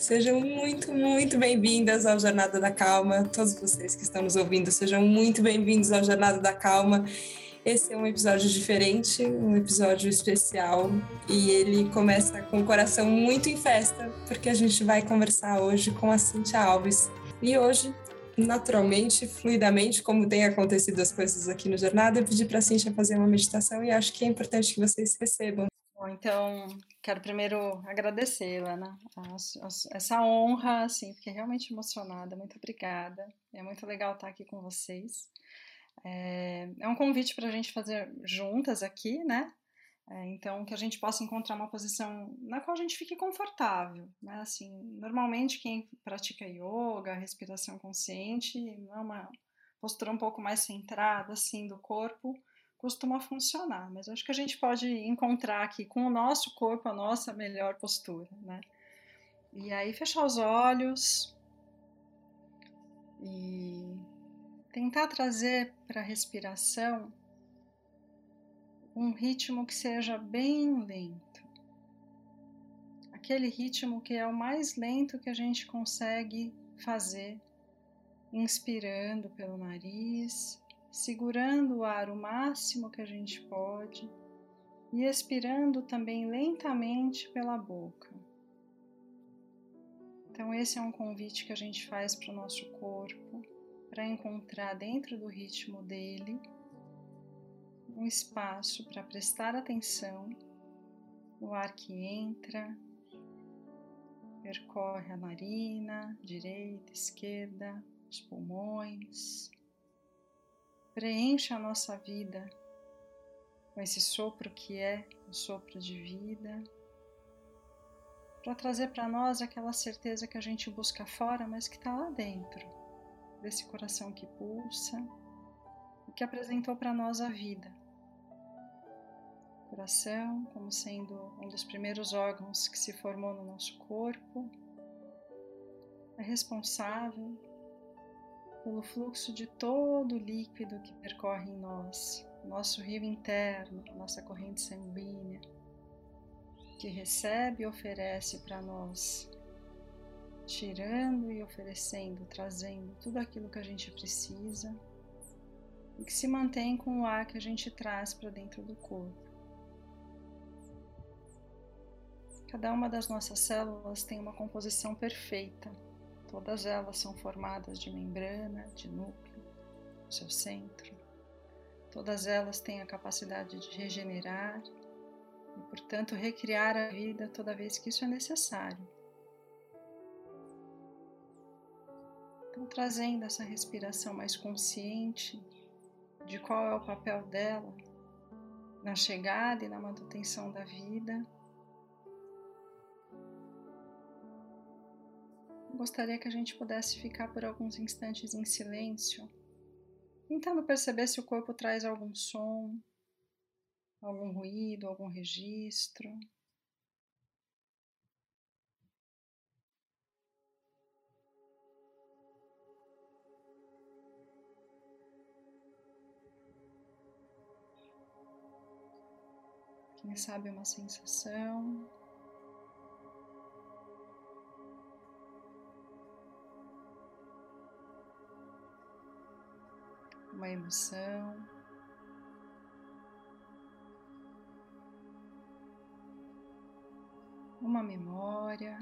Sejam muito, muito bem-vindas ao Jornada da Calma. Todos vocês que estão nos ouvindo, sejam muito bem-vindos ao Jornada da Calma. Esse é um episódio diferente, um episódio especial, e ele começa com o coração muito em festa, porque a gente vai conversar hoje com a Cintia Alves. E hoje, naturalmente, fluidamente, como tem acontecido as coisas aqui no Jornada, eu pedi para a Cintia fazer uma meditação e acho que é importante que vocês recebam Bom, então, quero primeiro agradecer, Lana, essa honra, assim, fiquei realmente emocionada, muito obrigada. É muito legal estar aqui com vocês. É, é um convite para a gente fazer juntas aqui, né? É, então, que a gente possa encontrar uma posição na qual a gente fique confortável, né? Assim, normalmente quem pratica yoga, respiração consciente, é uma postura um pouco mais centrada, assim, do corpo, costuma funcionar, mas acho que a gente pode encontrar aqui com o nosso corpo a nossa melhor postura, né? E aí fechar os olhos e tentar trazer para a respiração um ritmo que seja bem lento. Aquele ritmo que é o mais lento que a gente consegue fazer, inspirando pelo nariz segurando o ar o máximo que a gente pode e expirando também lentamente pela boca. Então, esse é um convite que a gente faz para o nosso corpo para encontrar dentro do ritmo dele um espaço para prestar atenção no ar que entra, percorre a narina, direita, esquerda, os pulmões preenche a nossa vida com esse sopro que é o sopro de vida, para trazer para nós aquela certeza que a gente busca fora, mas que está lá dentro, desse coração que pulsa e que apresentou para nós a vida. Coração, como sendo um dos primeiros órgãos que se formou no nosso corpo, é responsável pelo fluxo de todo o líquido que percorre em nós, nosso rio interno, nossa corrente sanguínea, que recebe e oferece para nós, tirando e oferecendo, trazendo tudo aquilo que a gente precisa e que se mantém com o ar que a gente traz para dentro do corpo. Cada uma das nossas células tem uma composição perfeita Todas elas são formadas de membrana, de núcleo, seu centro. Todas elas têm a capacidade de regenerar e, portanto, recriar a vida toda vez que isso é necessário. Então, trazendo essa respiração mais consciente de qual é o papel dela na chegada e na manutenção da vida gostaria que a gente pudesse ficar por alguns instantes em silêncio, tentando perceber se o corpo traz algum som, algum ruído, algum registro. Quem sabe uma sensação. Uma emoção. Uma memória.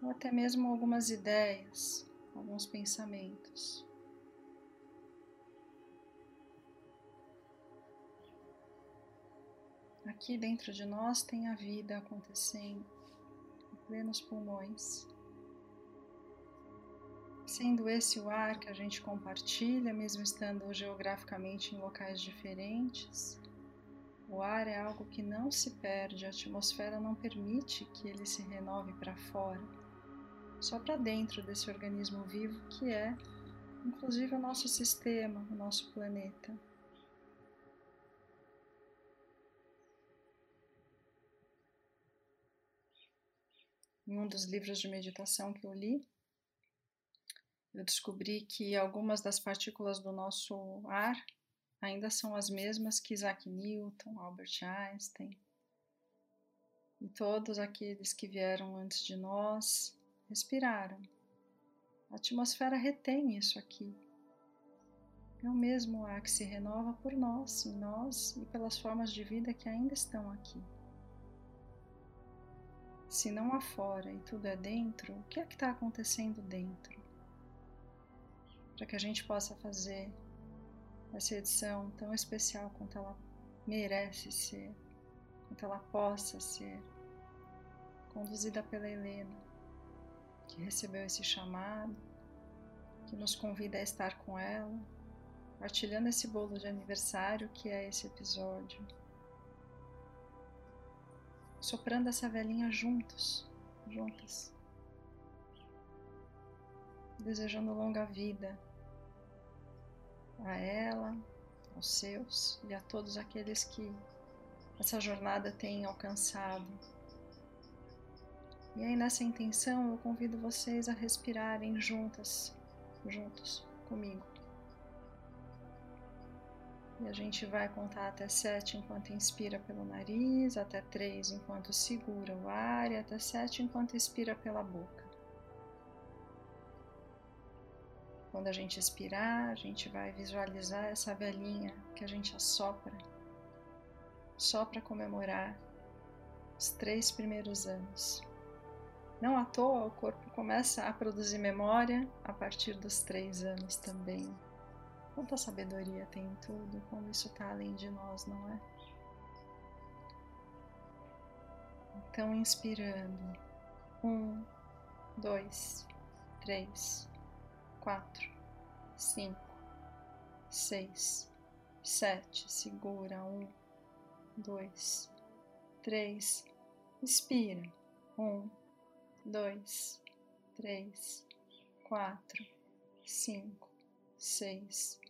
Ou até mesmo algumas ideias, alguns pensamentos. Aqui dentro de nós tem a vida acontecendo em plenos pulmões sendo esse o ar que a gente compartilha, mesmo estando geograficamente em locais diferentes. O ar é algo que não se perde, a atmosfera não permite que ele se renove para fora, só para dentro desse organismo vivo que é, inclusive, o nosso sistema, o nosso planeta. Em um dos livros de meditação que eu li, eu descobri que algumas das partículas do nosso ar ainda são as mesmas que Isaac Newton, Albert Einstein e todos aqueles que vieram antes de nós respiraram. A atmosfera retém isso aqui. É o mesmo ar que se renova por nós, em nós e pelas formas de vida que ainda estão aqui. Se não há fora e tudo é dentro, o que é que está acontecendo dentro? Para que a gente possa fazer essa edição tão especial quanto ela merece ser, quanto ela possa ser, conduzida pela Helena, que recebeu esse chamado, que nos convida a estar com ela, partilhando esse bolo de aniversário que é esse episódio soprando essa velhinha juntos, juntas, desejando longa vida a ela, aos seus e a todos aqueles que essa jornada tem alcançado. E aí nessa intenção eu convido vocês a respirarem juntas, juntos comigo. E a gente vai contar até sete enquanto inspira pelo nariz, até três enquanto segura o ar e até sete enquanto expira pela boca. Quando a gente expirar, a gente vai visualizar essa velhinha que a gente assopra, só para comemorar os três primeiros anos. Não à toa, o corpo começa a produzir memória a partir dos três anos também. Quanta sabedoria tem em tudo, como isso está além de nós, não é? Então, inspirando. Um, dois, três, quatro, cinco, seis, sete. Segura. Um, dois, três. Expira. Um, dois, três, quatro, cinco, seis,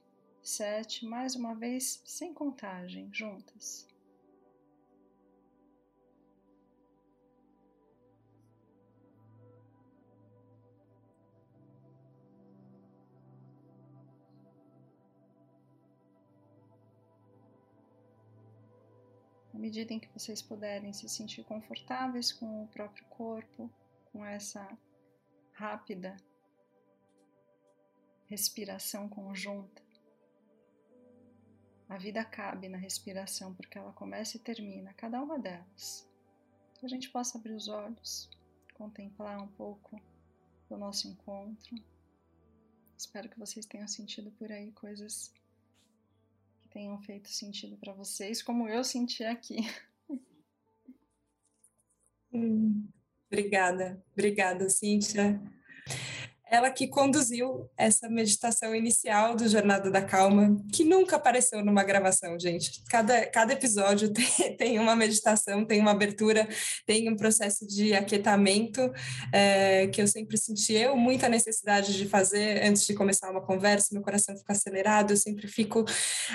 sete, mais uma vez sem contagem, juntas. À medida em que vocês puderem se sentir confortáveis com o próprio corpo, com essa rápida respiração conjunta, a vida cabe na respiração porque ela começa e termina, cada uma delas. Que a gente possa abrir os olhos, contemplar um pouco do nosso encontro. Espero que vocês tenham sentido por aí coisas tenham feito sentido para vocês, como eu senti aqui. Hum, obrigada, obrigada, Cíntia ela que conduziu essa meditação inicial do Jornada da Calma, que nunca apareceu numa gravação, gente. Cada, cada episódio tem, tem uma meditação, tem uma abertura, tem um processo de aquietamento é, que eu sempre senti eu muita necessidade de fazer antes de começar uma conversa, meu coração fica acelerado, eu sempre fico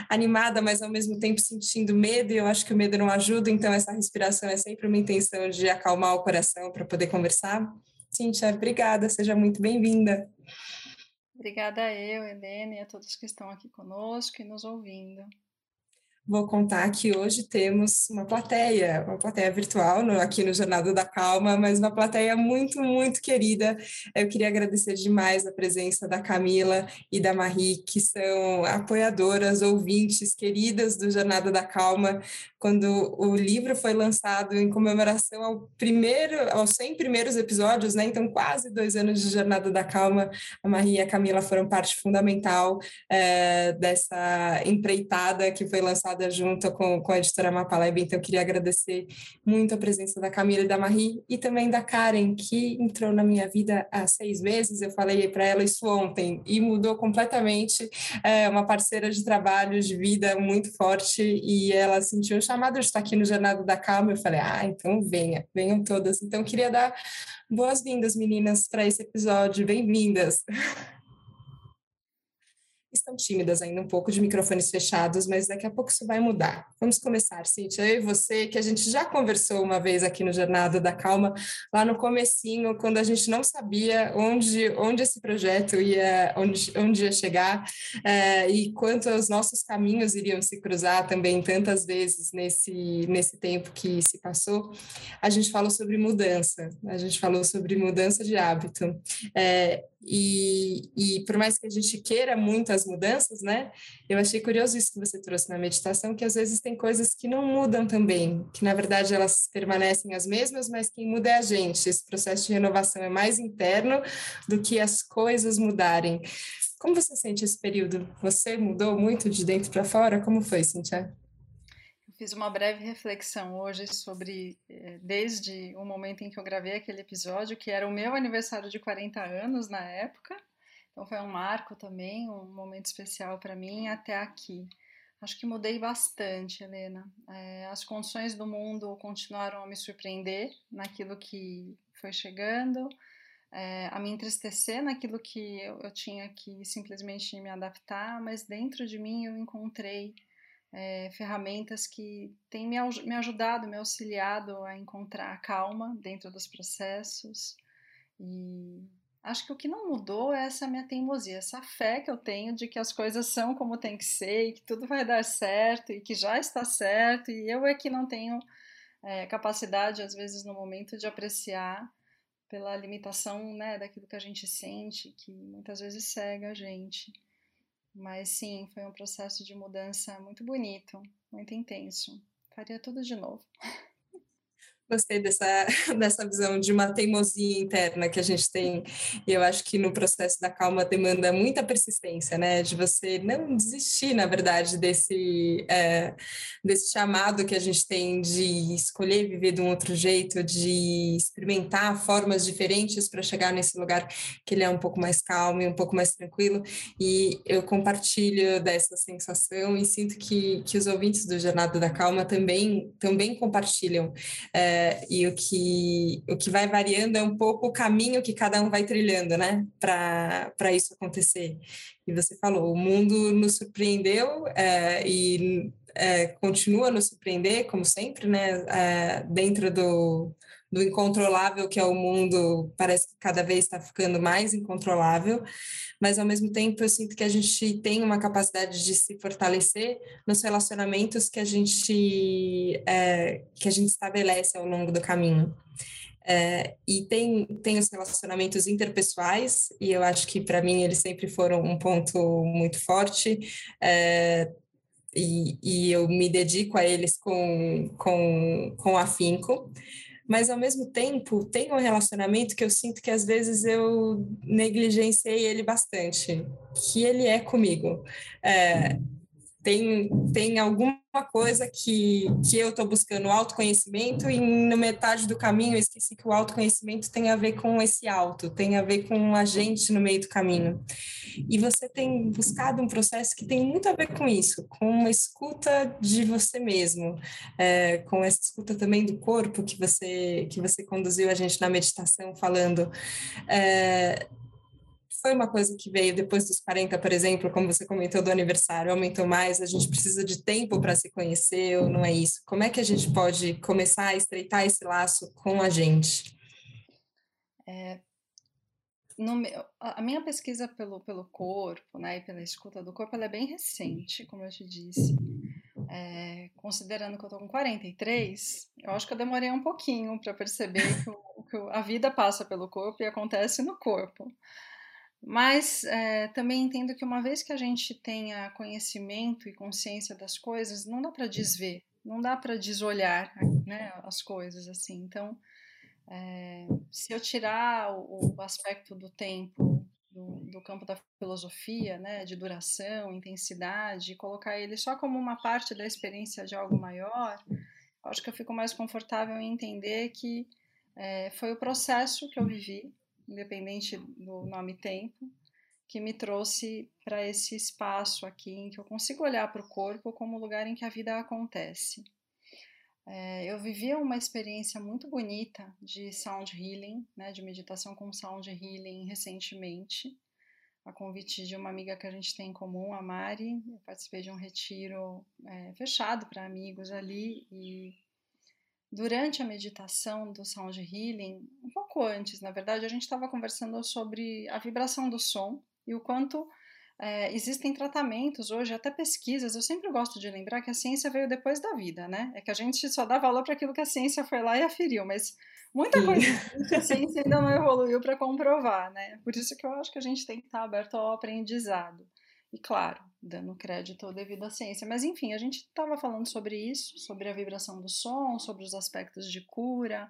animada, mas ao mesmo tempo sentindo medo, e eu acho que o medo não ajuda, então essa respiração é sempre uma intenção de acalmar o coração para poder conversar. Cíntia, obrigada, seja muito bem-vinda. Obrigada a eu, Helena, e a todos que estão aqui conosco e nos ouvindo. Vou contar que hoje temos uma plateia, uma plateia virtual no, aqui no Jornada da Calma, mas uma plateia muito, muito querida. Eu queria agradecer demais a presença da Camila e da Marie, que são apoiadoras, ouvintes queridas do Jornada da Calma. Quando o livro foi lançado em comemoração ao primeiro, aos 100 primeiros episódios, né? Então, quase dois anos de Jornada da Calma, a Marie e a Camila foram parte fundamental é, dessa empreitada que foi lançada junto com, com a editora Mapaleb, então eu queria agradecer muito a presença da Camila e da Marie e também da Karen, que entrou na minha vida há seis meses, eu falei para ela isso ontem, e mudou completamente, é uma parceira de trabalho, de vida muito forte, e ela sentiu chamado de estar aqui no Jornada da Calma, eu falei, ah, então venha, venham todas, então queria dar boas-vindas, meninas, para esse episódio, bem-vindas! estão tímidas ainda um pouco de microfones fechados, mas daqui a pouco isso vai mudar. Vamos começar, Cíntia, eu e você, que a gente já conversou uma vez aqui no Jornada da Calma, lá no comecinho, quando a gente não sabia onde, onde esse projeto ia, onde, onde ia chegar, é, e quanto os nossos caminhos iriam se cruzar também tantas vezes nesse, nesse tempo que se passou, a gente falou sobre mudança, a gente falou sobre mudança de hábito. É, e, e por mais que a gente queira muitas mudanças, né? Eu achei curioso isso que você trouxe na meditação, que às vezes tem coisas que não mudam também, que na verdade elas permanecem as mesmas, mas quem muda é a gente. Esse processo de renovação é mais interno do que as coisas mudarem. Como você sente esse período? Você mudou muito de dentro para fora? Como foi, Cintia? Fiz uma breve reflexão hoje sobre, eh, desde o momento em que eu gravei aquele episódio, que era o meu aniversário de 40 anos na época, então foi um marco também, um momento especial para mim, até aqui. Acho que mudei bastante, Helena. É, as condições do mundo continuaram a me surpreender naquilo que foi chegando, é, a me entristecer naquilo que eu, eu tinha que simplesmente me adaptar, mas dentro de mim eu encontrei é, ferramentas que têm me, me ajudado, me auxiliado a encontrar a calma dentro dos processos. E acho que o que não mudou é essa minha teimosia, essa fé que eu tenho de que as coisas são como tem que ser e que tudo vai dar certo e que já está certo. E eu é que não tenho é, capacidade, às vezes, no momento, de apreciar pela limitação né, daquilo que a gente sente, que muitas vezes cega a gente. Mas sim, foi um processo de mudança muito bonito, muito intenso. Faria tudo de novo. Gostei dessa, dessa visão de uma teimosia interna que a gente tem, e eu acho que no processo da calma demanda muita persistência, né? De você não desistir, na verdade, desse, é, desse chamado que a gente tem de escolher viver de um outro jeito, de experimentar formas diferentes para chegar nesse lugar que ele é um pouco mais calmo e um pouco mais tranquilo. E eu compartilho dessa sensação e sinto que, que os ouvintes do Jornada da Calma também, também compartilham. É, e o que, o que vai variando é um pouco o caminho que cada um vai trilhando, né, para isso acontecer. E você falou, o mundo nos surpreendeu é, e é, continua a nos surpreender, como sempre, né, é, dentro do, do incontrolável que é o mundo, parece que cada vez está ficando mais incontrolável, mas ao mesmo tempo eu sinto que a gente tem uma capacidade de se fortalecer nos relacionamentos que a gente é, que a gente estabelece ao longo do caminho. É, e tem, tem os relacionamentos interpessoais, e eu acho que para mim eles sempre foram um ponto muito forte. É, e, e, eu me dedico a eles com, com, com afinco mas ao mesmo tempo tem um relacionamento que eu sinto que às vezes eu negligenciei ele bastante, que ele é comigo. É, tem, tem alguma coisa que, que eu estou buscando autoconhecimento e na metade do caminho eu esqueci que o autoconhecimento tem a ver com esse auto, tem a ver com a gente no meio do caminho. E você tem buscado um processo que tem muito a ver com isso, com uma escuta de você mesmo, é, com essa escuta também do corpo que você, que você conduziu a gente na meditação falando. É, foi uma coisa que veio depois dos 40, por exemplo, como você comentou do aniversário, aumentou mais, a gente precisa de tempo para se conhecer, ou não é isso? Como é que a gente pode começar a estreitar esse laço com a gente? É, no, a minha pesquisa pelo, pelo corpo, né, e pela escuta do corpo, ela é bem recente, como eu te disse. É, considerando que eu tô com 43, eu acho que eu demorei um pouquinho para perceber que, o, que, a vida passa pelo corpo e acontece no corpo. Mas é, também entendo que uma vez que a gente tenha conhecimento e consciência das coisas, não dá para desver, não dá para desolhar né, as coisas assim. Então, é, se eu tirar o, o aspecto do tempo do, do, campo da filosofia, né, de duração, intensidade, e colocar ele só como uma parte da experiência de algo maior, acho que eu fico mais confortável em entender que é, foi o processo que eu vivi independente do nome tempo, que me trouxe para esse espaço aqui em que eu consigo olhar para o corpo como lugar em que a vida acontece. É, eu vivi uma experiência muito bonita de sound healing, né, de meditação com sound healing recentemente, a convite de uma amiga que a gente tem em comum, a Mari. Eu participei de um retiro é, fechado para amigos ali e durante a meditação do Sound Healing, um pouco antes, na verdade, a gente estava conversando sobre a vibração do som e o quanto é, existem tratamentos hoje, até pesquisas. Eu sempre gosto de lembrar que a ciência veio depois da vida, né? É que a gente só dá valor para aquilo que a ciência foi lá e aferiu, mas muita Sim. coisa a ciência ainda não evoluiu para comprovar, né? Por isso que eu acho que a gente tem que estar aberto ao aprendizado. E claro, dando crédito devido à ciência. Mas enfim, a gente estava falando sobre isso, sobre a vibração do som, sobre os aspectos de cura,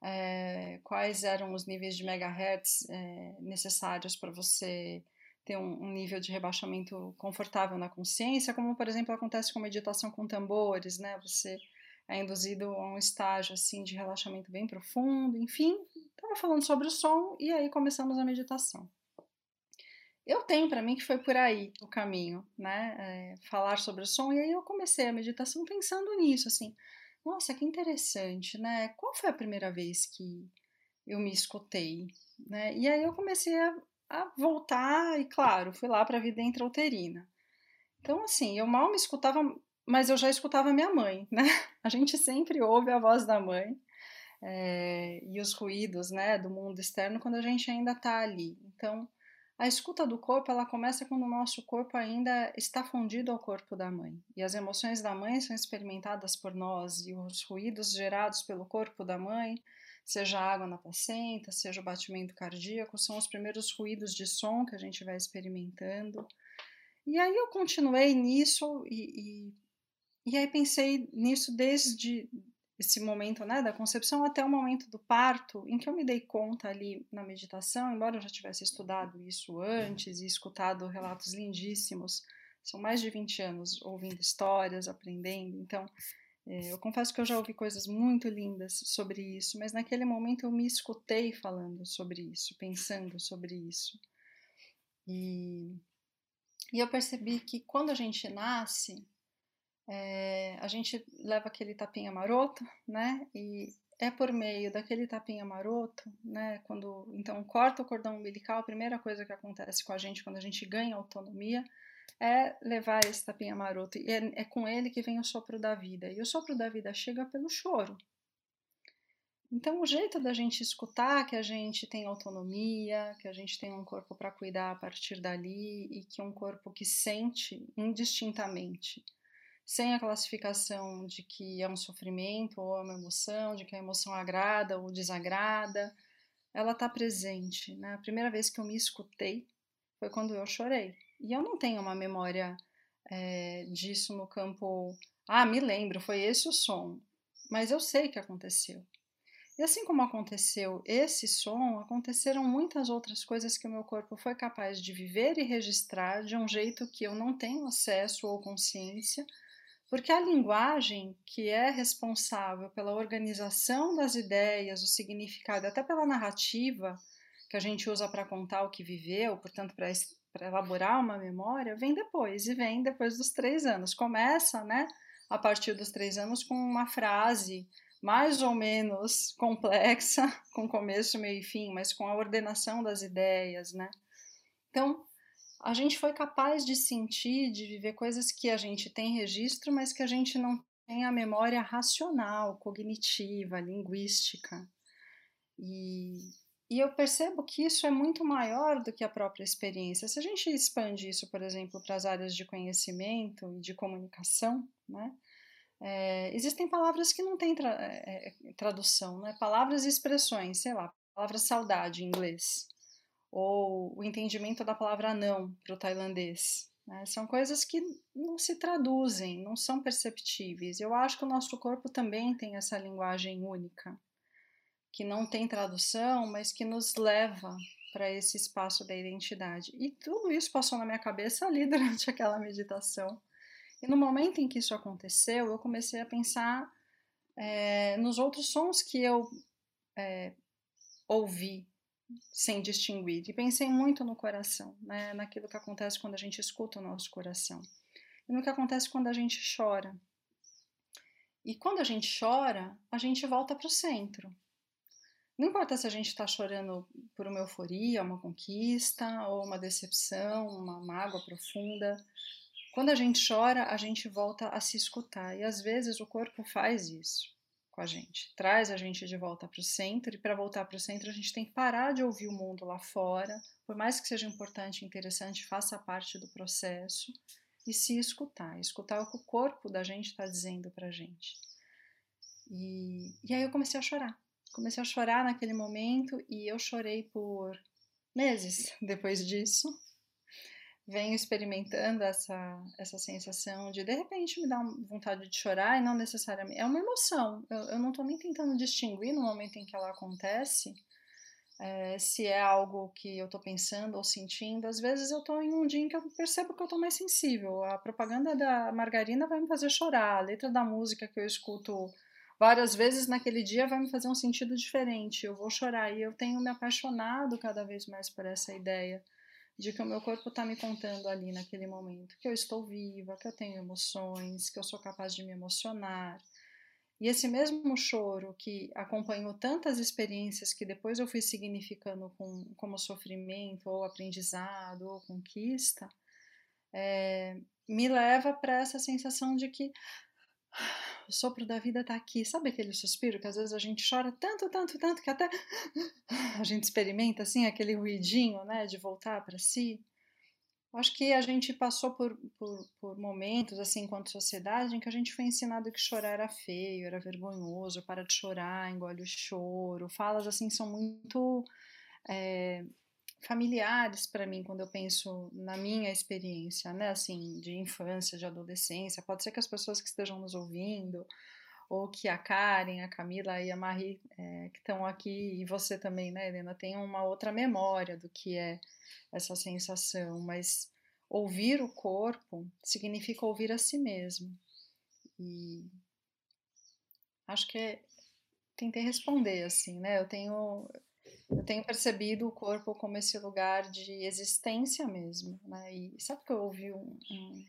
é, quais eram os níveis de megahertz é, necessários para você ter um, um, nível de rebaixamento confortável na consciência, como por exemplo acontece com meditação com tambores, né? Você é induzido a um estágio assim de relaxamento bem profundo, enfim, estava falando sobre o som e aí começamos a meditação. Eu tenho para mim que foi por aí o caminho, né? É, falar sobre o som e aí eu comecei a meditação pensando nisso, assim, nossa, que interessante, né? Qual foi a primeira vez que eu me escutei, né? E aí eu comecei a a voltar, e claro, fui lá para a vida intrauterina. Então, assim, eu mal me escutava, mas eu já escutava minha mãe, né? A gente sempre ouve a voz da mãe é, e os ruídos, né, do mundo externo quando a gente ainda está ali. Então, a escuta do corpo, ela começa quando o nosso corpo ainda está fundido ao corpo da mãe. E as emoções da mãe são experimentadas por nós e os ruídos gerados pelo corpo da mãe seja a água na placenta, seja o batimento cardíaco, são os primeiros ruídos de som que a gente vai experimentando. E aí eu continuei nisso e, e, e aí pensei nisso desde esse momento né, da concepção até o momento do parto, em que eu me dei conta ali na meditação, embora eu já tivesse estudado isso antes e escutado relatos lindíssimos, são mais de 20 anos ouvindo histórias, aprendendo, então é, eu confesso que eu já ouvi coisas muito lindas sobre isso, mas naquele momento eu me escutei falando sobre isso, pensando sobre isso. E, e eu percebi que quando a gente nasce, é, a gente leva aquele tapinha maroto, né? E é por meio daquele tapinha maroto, né? Quando então corta o cordão umbilical, a primeira coisa que acontece com a gente quando a gente ganha autonomia é levar esse tapinha maroto. E é, é com ele que vem o sopro da vida. E o sopro da vida chega pelo choro. Então, o jeito da gente escutar que a gente tem autonomia, que a gente tem um corpo para cuidar a partir dali e que é um corpo que sente indistintamente, sem a classificação de que é um sofrimento ou é uma emoção, de que a emoção agrada ou desagrada, ela está presente. Né? A primeira vez que eu me escutei foi quando eu chorei. E eu não tenho uma memória é, disso no campo. Ah, me lembro, foi esse o som. Mas eu sei que aconteceu. E assim como aconteceu esse som, aconteceram muitas outras coisas que o meu corpo foi capaz de viver e registrar de um jeito que eu não tenho acesso ou consciência, porque a linguagem que é responsável pela organização das ideias, o significado, até pela narrativa que a gente usa para contar o que viveu, portanto, para elaborar uma memória vem depois, e vem depois dos três anos. Começa, né, a partir dos três anos, com uma frase mais ou menos complexa, com começo, meio e fim, mas com a ordenação das ideias, né? Então, a gente foi capaz de sentir, de viver coisas que a gente tem registro, mas que a gente não tem a memória racional, cognitiva, linguística. E e eu percebo que isso é muito maior do que a própria experiência. Se a gente expande isso, por exemplo, para as áreas de conhecimento e de comunicação, né? É, existem palavras que não têm tra é, é, tradução, né? palavras e expressões, sei lá, palavra saudade em inglês, ou o entendimento da palavra não para o tailandês. Né? São coisas que não se traduzem, não são perceptíveis. Eu acho que o nosso corpo também tem essa linguagem única que não tem tradução, mas que nos leva para esse espaço da identidade. E tudo isso passou na minha cabeça ali durante aquela meditação. E no momento em que isso aconteceu, eu comecei a pensar é, nos outros sons que eu é, ouvi sem distinguir. E pensei muito no coração, né, naquilo que acontece quando a gente escuta o nosso coração. E no que acontece quando a gente chora. E quando a gente chora, a gente volta para o centro. Não importa se a gente está chorando por uma euforia, uma conquista, ou uma decepção, uma mágoa profunda. Quando a gente chora, a gente volta a se escutar. E às vezes o corpo faz isso com a gente, traz a gente de volta para o centro. E para voltar para o centro, a gente tem que parar de ouvir o mundo lá fora, por mais que seja importante interessante, faça parte do processo e se escutar. Escutar o que o corpo da gente está dizendo para a gente. E, e aí eu comecei a chorar comecei a chorar naquele momento e eu chorei por meses depois disso. Venho experimentando essa, essa sensação de de repente me dar vontade de chorar e não necessariamente. É uma emoção, eu, eu não estou nem tentando distinguir no momento em que ela acontece. É, se é algo que eu estou pensando ou sentindo, às vezes eu estou em um dia em que eu percebo que eu estou mais sensível. A propaganda da margarina vai me fazer chorar, a letra da música que eu escuto várias vezes naquele dia vai me fazer um sentido diferente. Eu vou chorar e eu tenho me apaixonado cada vez mais por essa ideia de que o meu corpo está me contando ali naquele momento que eu estou viva, que eu tenho emoções, que eu sou capaz de me emocionar. E esse mesmo choro que acompanhou tantas experiências que depois eu fui significando com, como sofrimento, ou aprendizado, ou conquista, é, me leva para essa sensação de que o sopro da vida está aqui. Sabe aquele suspiro que às vezes a gente chora tanto, tanto, tanto que até a gente experimenta assim aquele ruidinho, né, de voltar para si? Acho que a gente passou por, por, por, momentos, assim, enquanto sociedade, em que a gente foi ensinado que chorar era feio, era vergonhoso, para de chorar, engole o choro. Falas, assim, são muito é, familiares para mim quando eu penso na minha experiência, né, assim, de infância, de adolescência. Pode ser que as pessoas que estejam nos ouvindo, ou que a Karen, a Camila e a Marie é, que estão aqui, e você também, né, Helena, tenham uma outra memória do que é essa sensação, mas ouvir o corpo significa ouvir a si mesmo. E acho que é, tentei responder assim, né? Eu tenho eu tenho percebido o corpo como esse lugar de existência mesmo, né? E sabe que eu ouvi um, um,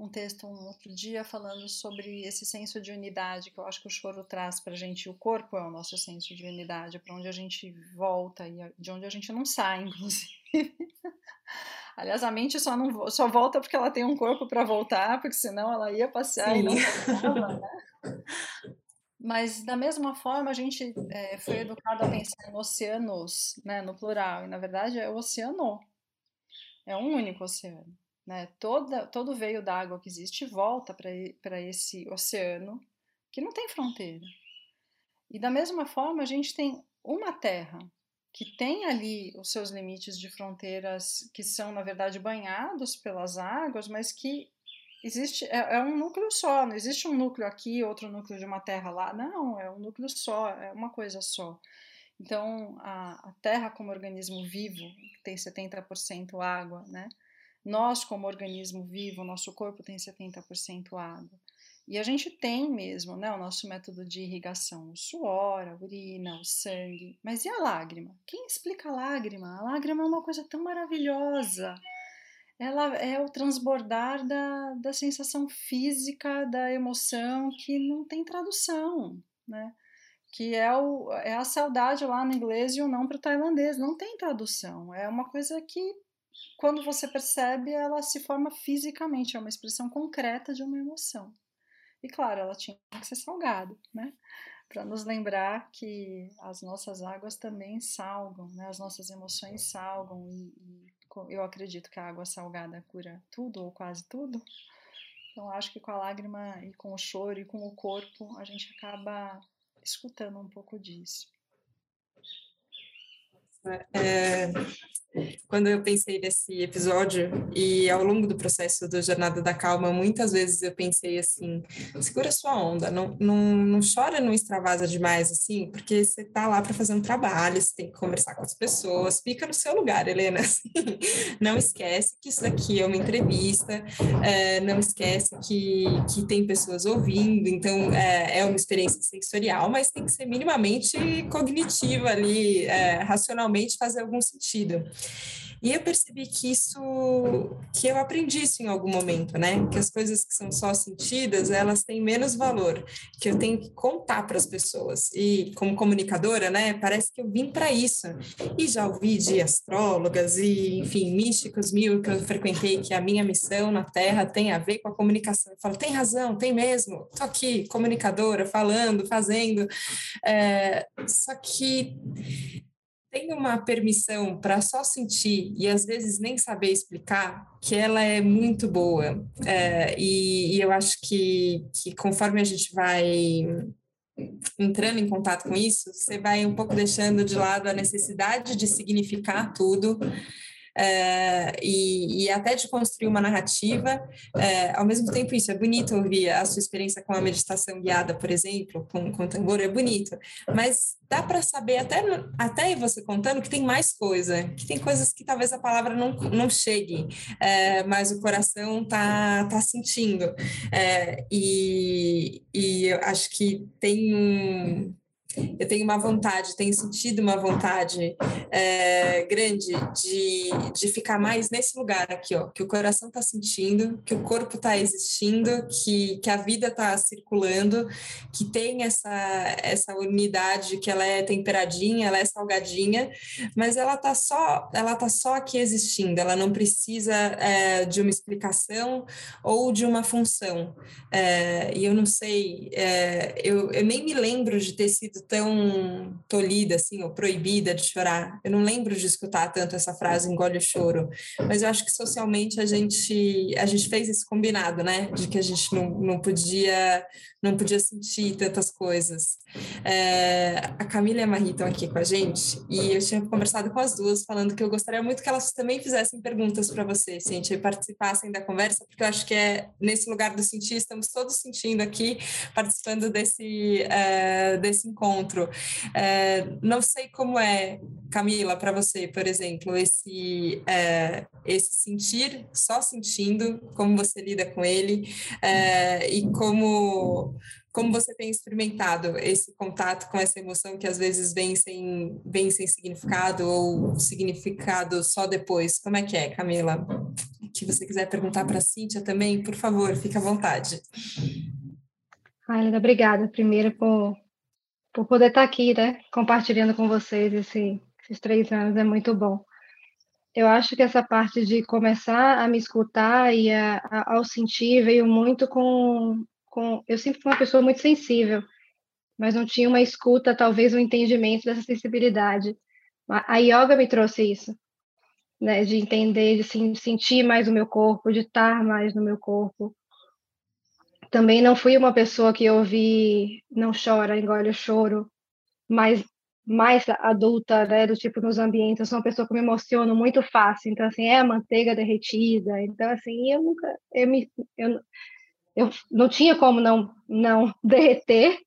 um, texto um outro dia falando sobre esse senso de unidade que eu acho que o choro traz para a gente. O corpo é o nosso senso de unidade, é para onde a gente volta e de onde a gente não sai, inclusive. Aliás, a mente só não só volta porque ela tem um corpo para voltar, porque senão ela ia passear Sim. e não voltava, né? Mas, da mesma forma, a gente é, foi educado a pensar em oceanos, né, no plural, e na verdade é o oceano. É um único oceano. Né? Toda, todo veio d'água que existe volta para esse oceano que não tem fronteira. E da mesma forma, a gente tem uma terra que tem ali os seus limites de fronteiras que são, na verdade, banhados pelas águas, mas que existe é, é, um núcleo só, não existe um núcleo aqui, outro núcleo de uma terra lá, não, é um núcleo só, é uma coisa só. Então, a, a Terra como organismo vivo, tem 70% água, né? Nós como organismo vivo, nosso corpo tem 70% água. E a gente tem mesmo, né, o nosso método de irrigação, o suor, a urina, o sangue. Mas e a lágrima? Quem explica a lágrima? A lágrima é uma coisa tão maravilhosa ela é o transbordar da, da sensação física, da emoção que não tem tradução, né? Que é, o, é a saudade lá no inglês e o não para o tailandês, não tem tradução. É uma coisa que, quando você percebe, ela se forma fisicamente, é uma expressão concreta de uma emoção. E claro, ela tinha que ser salgada, né? Para nos lembrar que as nossas águas também salgam, né? as nossas emoções salgam e, e eu acredito que a água salgada cura tudo ou quase tudo. Então acho que com a lágrima e com o choro e com o corpo a gente acaba escutando um pouco disso. É, quando eu pensei nesse episódio e ao longo do processo do Jornada da Calma, muitas vezes eu pensei assim, segura sua onda, não, não, não chora, não extravasa demais, assim, porque você tá lá para fazer um trabalho, você tem que conversar com as pessoas, fica no seu lugar, Helena, assim, não esquece que isso daqui é uma entrevista, é, não esquece que, que tem pessoas ouvindo, então é, é uma experiência sensorial, mas tem que ser minimamente cognitiva ali, é, racionalmente fazer algum sentido. E eu percebi que isso, que eu aprendi isso em algum momento, né? Que as coisas que são só sentidas, elas têm menos valor, que eu tenho que contar para as pessoas. E como comunicadora, né, parece que eu vim para isso. E já ouvi de astrólogas e, enfim, místicos mil que eu frequentei que a minha missão na Terra tem a ver com a comunicação. Eu falo, tem razão, tem mesmo. Tô aqui, comunicadora, falando, fazendo. É, só que tem uma permissão para só sentir e às vezes nem saber explicar que ela é muito boa. É, e, e, eu acho que, que conforme a gente vai entrando em contato com isso, você vai um pouco deixando de lado a necessidade de significar tudo é, e, e, até de construir uma narrativa. É, ao mesmo tempo, isso é bonito ouvir a sua experiência com a meditação guiada, por exemplo, com, com tambor, é bonito, mas dá para saber, até, até você contando, que tem mais coisa, que tem coisas que talvez a palavra não, não chegue, é, mas o coração tá, tá sentindo. E, e eu acho que tem um eu tenho uma vontade, tenho sentido uma vontade é, grande de, de ficar mais nesse lugar aqui, ó, que o coração está sentindo, que o corpo está existindo, que, que a vida está circulando, que tem essa, essa unidade, que ela é temperadinha, ela é salgadinha, mas ela está só, ela tá só aqui existindo, ela não precisa é, de uma explicação ou de uma função. É, e eu não sei, eu, eu nem me lembro de ter sido tão tolhida, assim, ou proibida de chorar. Eu não lembro de escutar tanto essa frase, engole o choro, mas eu acho que socialmente a gente, a gente fez esse combinado, né, de que a gente não, não podia não podia sentir tantas coisas. É, a Camila e a Marie estão aqui com a gente e eu tinha conversado com as duas, falando que eu gostaria muito que elas também fizessem perguntas para você, Cintia, e participassem da conversa, porque eu acho que é nesse lugar do sentir, estamos todos sentindo aqui, participando desse, é, desse encontro. É, não sei como é, Camila, para você, por exemplo, esse, é, esse sentir, só sentindo, como você lida com ele é, e como como você tem experimentado esse contato com essa emoção que às vezes vem sem, vem sem significado ou significado só depois? Como é que é, Camila? Se você quiser perguntar para a Cíntia também, por favor, fique à vontade. Ai, Linda, obrigada primeiro por, por poder estar aqui, né? Compartilhando com vocês esse, esses três anos, é muito bom. Eu acho que essa parte de começar a me escutar e a, a, ao sentir veio muito com com. Eu sempre fui uma pessoa muito sensível, mas não tinha uma escuta, talvez um entendimento dessa sensibilidade. A yoga me trouxe isso, né? De entender, de sentir mais o meu corpo, de estar mais no meu corpo. Também não fui uma pessoa que ouvi não chora, engole o choro, mas mais adulta, né, do tipo nos ambientes, eu sou uma pessoa que me emociono muito fácil, então assim, é manteiga derretida, então assim, eu nunca, eu me, eu, eu não tinha como não não derreter,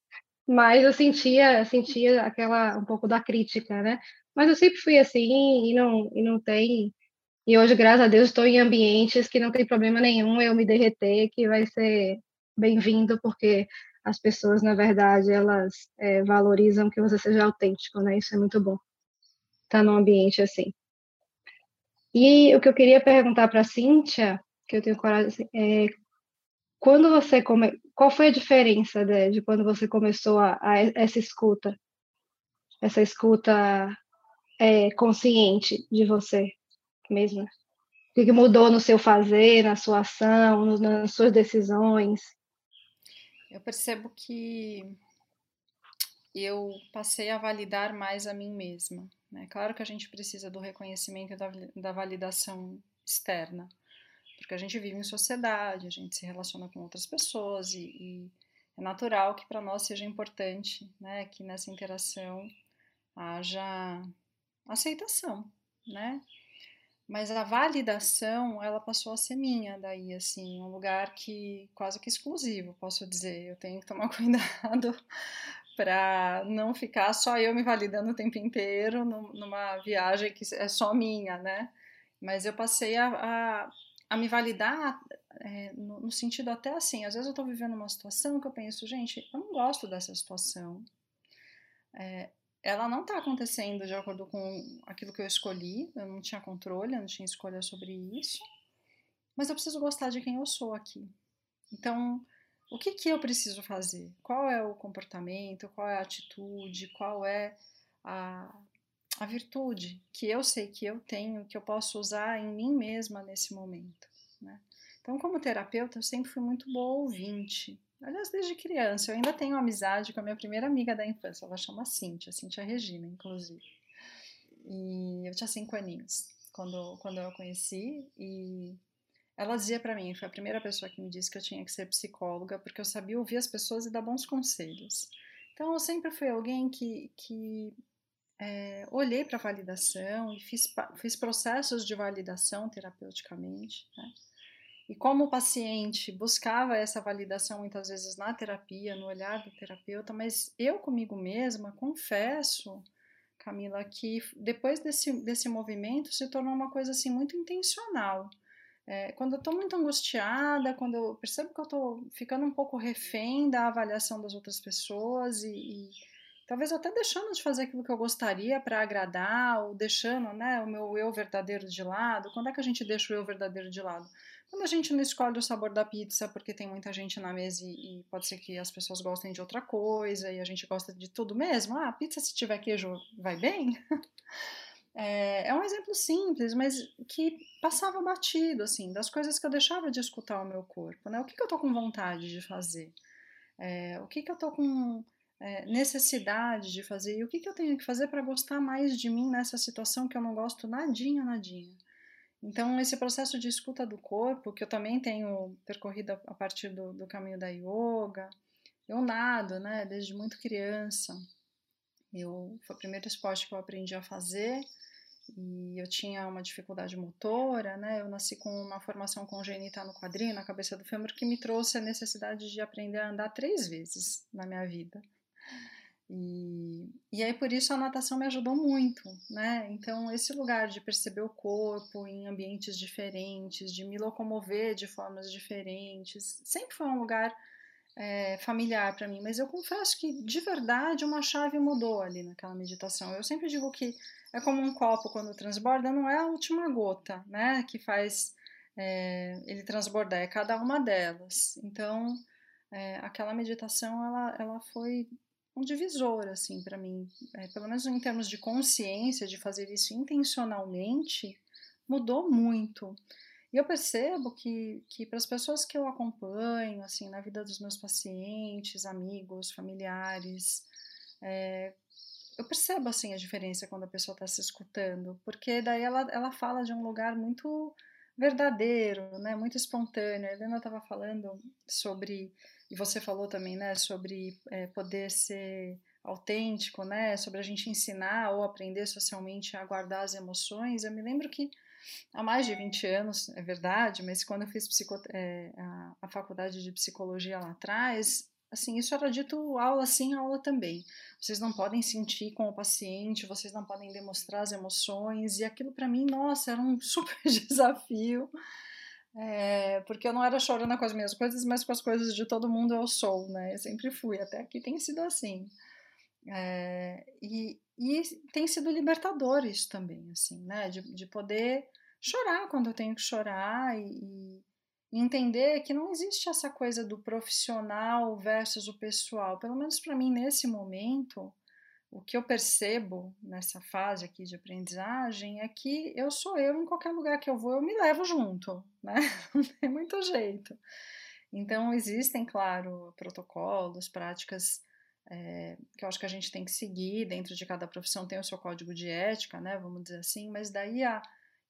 mas eu sentia sentia aquela um pouco da crítica, né? Mas eu sempre fui assim e não e não tem e hoje graças a Deus estou em ambientes que não tem problema nenhum eu me derreter, que vai ser bem-vindo porque as pessoas na verdade elas é, valorizam que você seja autêntico, né? Isso é muito bom. Estar tá num ambiente assim. E o que eu queria perguntar para a Cíntia, que eu tenho coragem, é, quando você come... qual foi a diferença de, de quando você começou a, a, essa escuta? Essa escuta é, consciente de você mesma? O que mudou no seu fazer na sua ação nas suas decisões? Eu percebo que eu passei a validar mais a mim mesma né? claro que a gente precisa do reconhecimento da, da validação externa porque a gente vive em sociedade, a gente se relaciona com outras pessoas e, e é natural que para nós seja importante, né, que nessa interação haja aceitação, né? Mas a validação, ela passou a ser minha daí, assim, um lugar que quase que exclusivo, posso dizer. Eu tenho que tomar cuidado para não ficar só eu me validando o tempo inteiro numa viagem que é só minha, né? Mas eu passei a, a a me validar é, no, no, sentido até assim, às vezes eu estou vivendo uma situação que eu penso, gente, eu não gosto dessa situação. É, ela não está acontecendo de acordo com aquilo que eu escolhi, eu não tinha controle, eu não tinha escolha sobre isso, mas eu preciso gostar de quem eu sou aqui. Então, o que, que eu preciso fazer? Qual é o comportamento, qual é a atitude, qual é a, a virtude que eu sei que eu tenho, que eu posso usar em mim mesma nesse momento. Né? Então, como terapeuta, eu sempre fui muito boa ouvinte. Aliás, desde criança, eu ainda tenho amizade com a minha primeira amiga da infância, ela chama Cíntia, Cíntia Regina, inclusive. E eu tinha cinco aninhos quando, quando eu a conheci, e ela dizia para mim, foi a primeira pessoa que me disse que eu tinha que ser psicóloga, porque eu sabia ouvir as pessoas e dar bons conselhos. Então, eu sempre fui alguém que, que é, olhei para validação e fiz, fiz processos de validação terapeuticamente. Né? E como o paciente buscava essa validação muitas vezes na terapia, no olhar do terapeuta, mas eu comigo mesma confesso, Camila, que depois desse, desse movimento se tornou uma coisa assim muito intencional. É, quando eu estou muito angustiada, quando eu percebo que eu estou ficando um pouco refém da avaliação das outras pessoas e, e talvez até deixando de fazer aquilo que eu gostaria para agradar, ou deixando né, o meu eu verdadeiro de lado. Quando é que a gente deixa o eu verdadeiro de lado? Quando a gente não escolhe o sabor da pizza porque tem muita gente na mesa e, e pode ser que as pessoas gostem de outra coisa e a gente gosta de tudo mesmo. Ah, pizza se tiver queijo vai bem? É, é, um exemplo simples, mas que passava batido, assim, das coisas que eu deixava de escutar o meu corpo, né? O que, que eu tô com vontade de fazer? É, o que, que eu tô com é, necessidade de fazer e o que, que eu tenho que fazer para gostar mais de mim nessa situação que eu não gosto nadinha, nadinha. Então, esse processo de escuta do corpo, que eu também tenho percorrido a partir do, do caminho da yoga, eu nado, né, desde muito criança. Eu, foi o primeiro esporte que eu aprendi a fazer e eu tinha uma dificuldade motora, né? Eu nasci com uma formação congênita no quadril, na cabeça do fêmur, que me trouxe a necessidade de aprender a andar três vezes na minha vida. E, e aí por isso a natação me ajudou muito, né? Então esse lugar de perceber o corpo em ambientes diferentes, de me locomover de formas diferentes, sempre foi um lugar é, familiar para mim. Mas eu confesso que de verdade uma chave mudou ali naquela meditação. Eu sempre digo que é como um copo quando transborda, não é a última gota, né? Que faz é, ele transbordar, é cada uma delas. Então é, aquela meditação ela, ela foi um divisor assim para mim, é, pelo menos em termos de consciência de fazer isso intencionalmente, mudou muito. E eu percebo que, que para as pessoas que eu acompanho, assim, na vida dos meus pacientes, amigos, familiares, é, eu percebo, assim, a diferença quando a pessoa está se escutando, porque daí ela, ela fala de um lugar muito verdadeiro, né, muito espontâneo. A Helena estava falando sobre e você falou também, né, sobre é, poder ser autêntico, né, sobre a gente ensinar ou aprender socialmente a guardar as emoções. Eu me lembro que há mais de 20 anos, é verdade, mas quando eu fiz psico, é, a, a faculdade de psicologia lá atrás, assim, isso era dito aula sim, aula também. Vocês não podem sentir com o paciente, vocês não podem demonstrar as emoções, e aquilo para mim, nossa, era um super desafio. É, porque eu não era chorando com as minhas coisas, mas com as coisas de todo mundo eu sou, né? Eu sempre fui, até aqui tem sido assim. É, e, e tem sido libertador isso também, assim, né? De, de poder chorar quando eu tenho que chorar e, e entender que não existe essa coisa do profissional versus o pessoal. Pelo menos para mim, nesse momento, o que eu percebo nessa fase aqui de aprendizagem é que eu sou eu em qualquer lugar que eu vou, eu me levo junto, né? Não tem muito jeito. Então, existem, claro, protocolos, práticas é, que eu acho que a gente tem que seguir, dentro de cada profissão tem o seu código de ética, né? Vamos dizer assim, mas daí a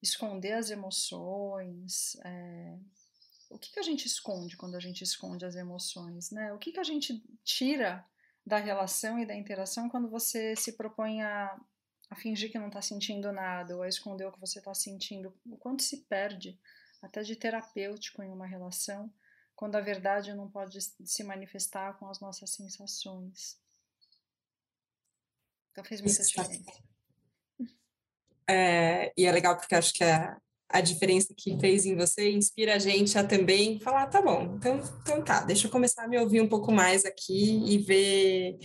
esconder as emoções. É, o que, que a gente esconde quando a gente esconde as emoções, né? O que, que a gente tira da relação e da interação quando você se propõe a, a fingir que não está sentindo nada ou a esconder o que você está sentindo. O quanto se perde, até de terapêutico em uma relação, quando a verdade não pode se manifestar com as nossas sensações. Então fez muita diferença. É, e é legal porque acho que a, a diferença que fez em você inspira a gente a também falar, tá bom, então, então tá, deixa eu começar a me ouvir um pouco mais aqui e ver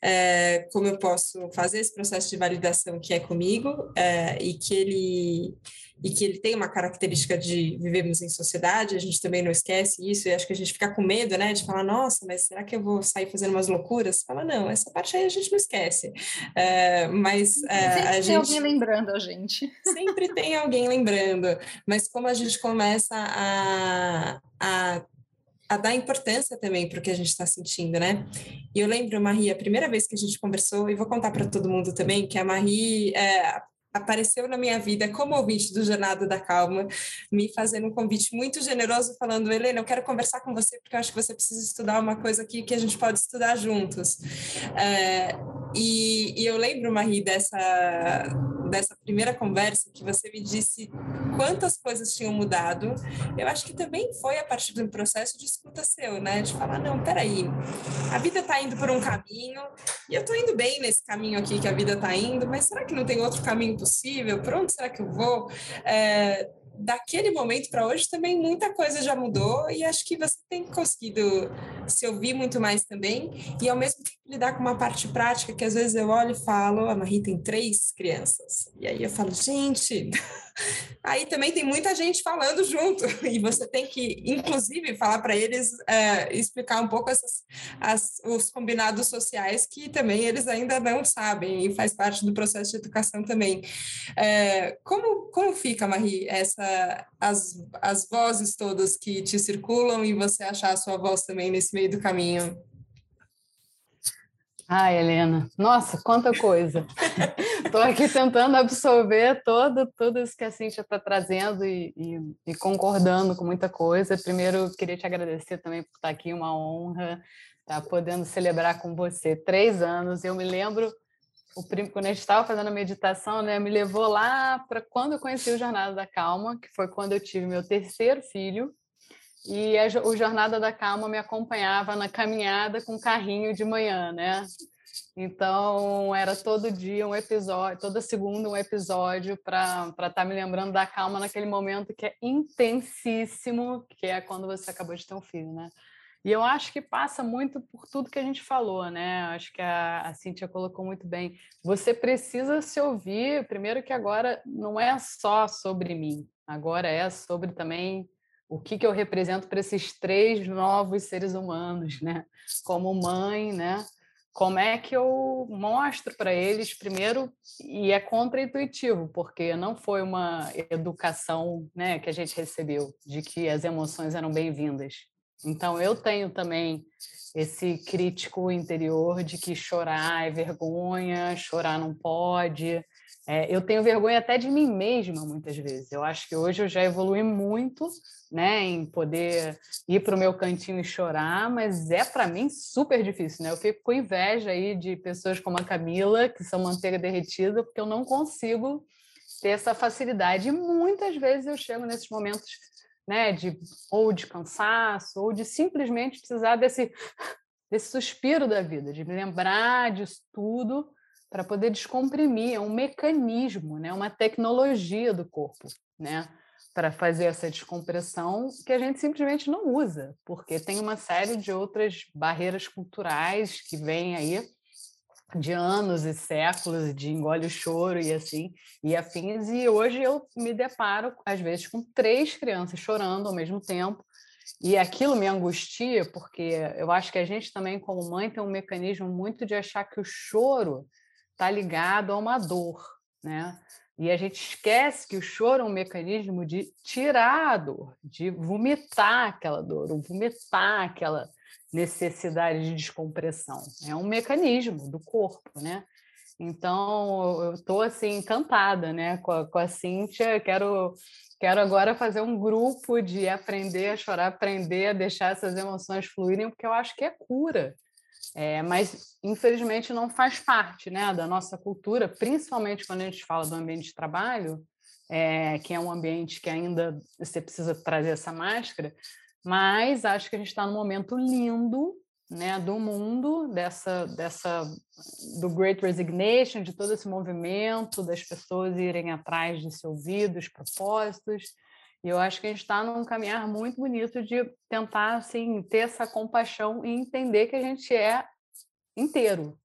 é, como eu posso fazer esse processo de validação que é comigo é, e que ele e que ele tem uma característica de vivemos em sociedade, a gente também não esquece isso, e acho que a gente fica com medo, né, de falar, nossa, mas será que eu vou sair fazendo umas loucuras? Fala, não, essa parte aí a gente não esquece. É, mas é, a tem gente... alguém lembrando a gente. Sempre tem alguém lembrando, mas como a gente começa a, a a dar importância também para o que a gente está sentindo, né? E eu lembro, Marie, a primeira vez que a gente conversou, e vou contar para todo mundo também, que a Marie, é, apareceu na minha vida como ouvinte do Jornada da Calma, me fazendo um convite muito generoso, falando: Helena, eu quero conversar com você porque eu acho que você precisa estudar uma coisa aqui que a gente pode estudar juntos. É, e, e, eu lembro, Marie, dessa, dessa primeira conversa que você me disse quantas coisas tinham mudado. Eu acho que também foi a partir de um processo de escuta seu, né? De falar: não, peraí, a vida está indo por um caminho e eu estou indo bem nesse caminho aqui que a vida está indo, mas será que não tem outro caminho? Para onde será que eu vou? É, daquele momento para hoje também muita coisa já mudou e acho que você tem conseguido se ouvir muito mais também e ao mesmo tempo lidar com uma parte prática que às vezes eu olho e falo, a Marie tem três crianças e aí eu falo, gente, aí também tem muita gente falando junto e você tem que inclusive falar para eles é, explicar um pouco essas, as, os combinados sociais que também eles ainda não sabem e faz parte do processo de educação também. É, como, como fica, Marie, essa as, as vozes todas que te circulam e você achar a sua voz também nesse meio do caminho. Ai, Helena, nossa, quanta coisa. Estou aqui tentando absorver todo, tudo isso que a Cintia está trazendo e, e, e, concordando com muita coisa. Primeiro, queria te agradecer também por estar aqui, uma honra estar podendo celebrar com você três anos. Eu me lembro o quando a gente estava fazendo a meditação, né, me levou lá para quando eu conheci o Jornada da Calma, que foi quando eu tive meu terceiro filho, e a, o Jornada da Calma me acompanhava na caminhada com carrinho de manhã, né? Então, era todo dia um episódio, toda segunda um episódio para estar tá me lembrando da calma naquele momento que é intensíssimo, que é quando você acabou de ter um filho, né? E eu acho que passa muito por tudo que a gente falou, né? Acho que a, a Cíntia colocou muito bem. Você precisa se ouvir, primeiro que agora não é só sobre mim, agora é sobre também o que, que eu represento para esses três novos seres humanos, né? Como mãe, né? Como é que eu mostro para eles, primeiro, e é contraintuitivo, porque não foi uma educação né, que a gente recebeu de que as emoções eram bem-vindas. Então, eu tenho também esse crítico interior de que chorar é vergonha, chorar não pode. É, eu tenho vergonha até de mim mesma, muitas vezes. Eu acho que hoje eu já evolui muito né, em poder ir para o meu cantinho e chorar, mas é para mim super difícil. Né? Eu fico com inveja aí de pessoas como a Camila, que são manteiga derretida, porque eu não consigo ter essa facilidade. E muitas vezes eu chego nesses momentos né, de ou de cansaço, ou de simplesmente precisar desse desse suspiro da vida, de me lembrar disso tudo para poder descomprimir, é um mecanismo, né, uma tecnologia do corpo, né, para fazer essa descompressão que a gente simplesmente não usa, porque tem uma série de outras barreiras culturais que vêm aí de anos e séculos de engole o choro e assim e afins e hoje eu me deparo às vezes com três crianças chorando ao mesmo tempo e aquilo me angustia porque eu acho que a gente também como mãe tem um mecanismo muito de achar que o choro está ligado a uma dor né? E a gente esquece que o choro é um mecanismo de tirar a dor, de vomitar aquela dor, ou vomitar aquela necessidade de descompressão. É um mecanismo do corpo, né? Então, eu estou assim encantada, né, com a, com a Cíntia. Quero, quero agora fazer um grupo de aprender a chorar, aprender a deixar essas emoções fluírem, porque eu acho que é cura. É, mas, infelizmente, não faz parte né, da nossa cultura, principalmente quando a gente fala do ambiente de trabalho, é, que é um ambiente que ainda você precisa trazer essa máscara, mas acho que a gente está num momento lindo né, do mundo, dessa, dessa, do Great Resignation, de todo esse movimento das pessoas irem atrás de se ouvir, dos propósitos. E eu acho que a gente está num caminhar muito bonito de tentar assim, ter essa compaixão e entender que a gente é inteiro.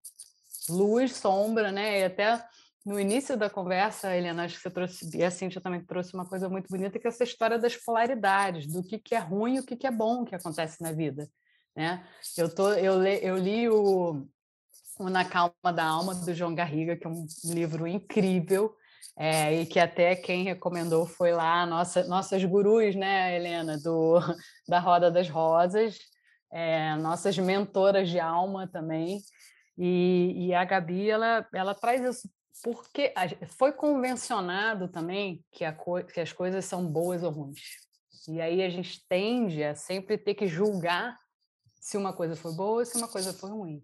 Luz, sombra, né? E até no início da conversa, Helena, acho que você trouxe, e a Cintia também trouxe uma coisa muito bonita, que é essa história das polaridades, do que, que é ruim e o que, que é bom que acontece na vida. Né? Eu, tô, eu, le, eu li o, o Na Calma da Alma, do João Garriga, que é um livro incrível, é, e que até quem recomendou foi lá, nossa, nossas gurus, né, Helena, do, da Roda das Rosas, é, nossas mentoras de alma também. E, e a Gabi, ela, ela traz isso porque foi convencionado também que, a que as coisas são boas ou ruins. E aí a gente tende a sempre ter que julgar se uma coisa foi boa se uma coisa foi ruim.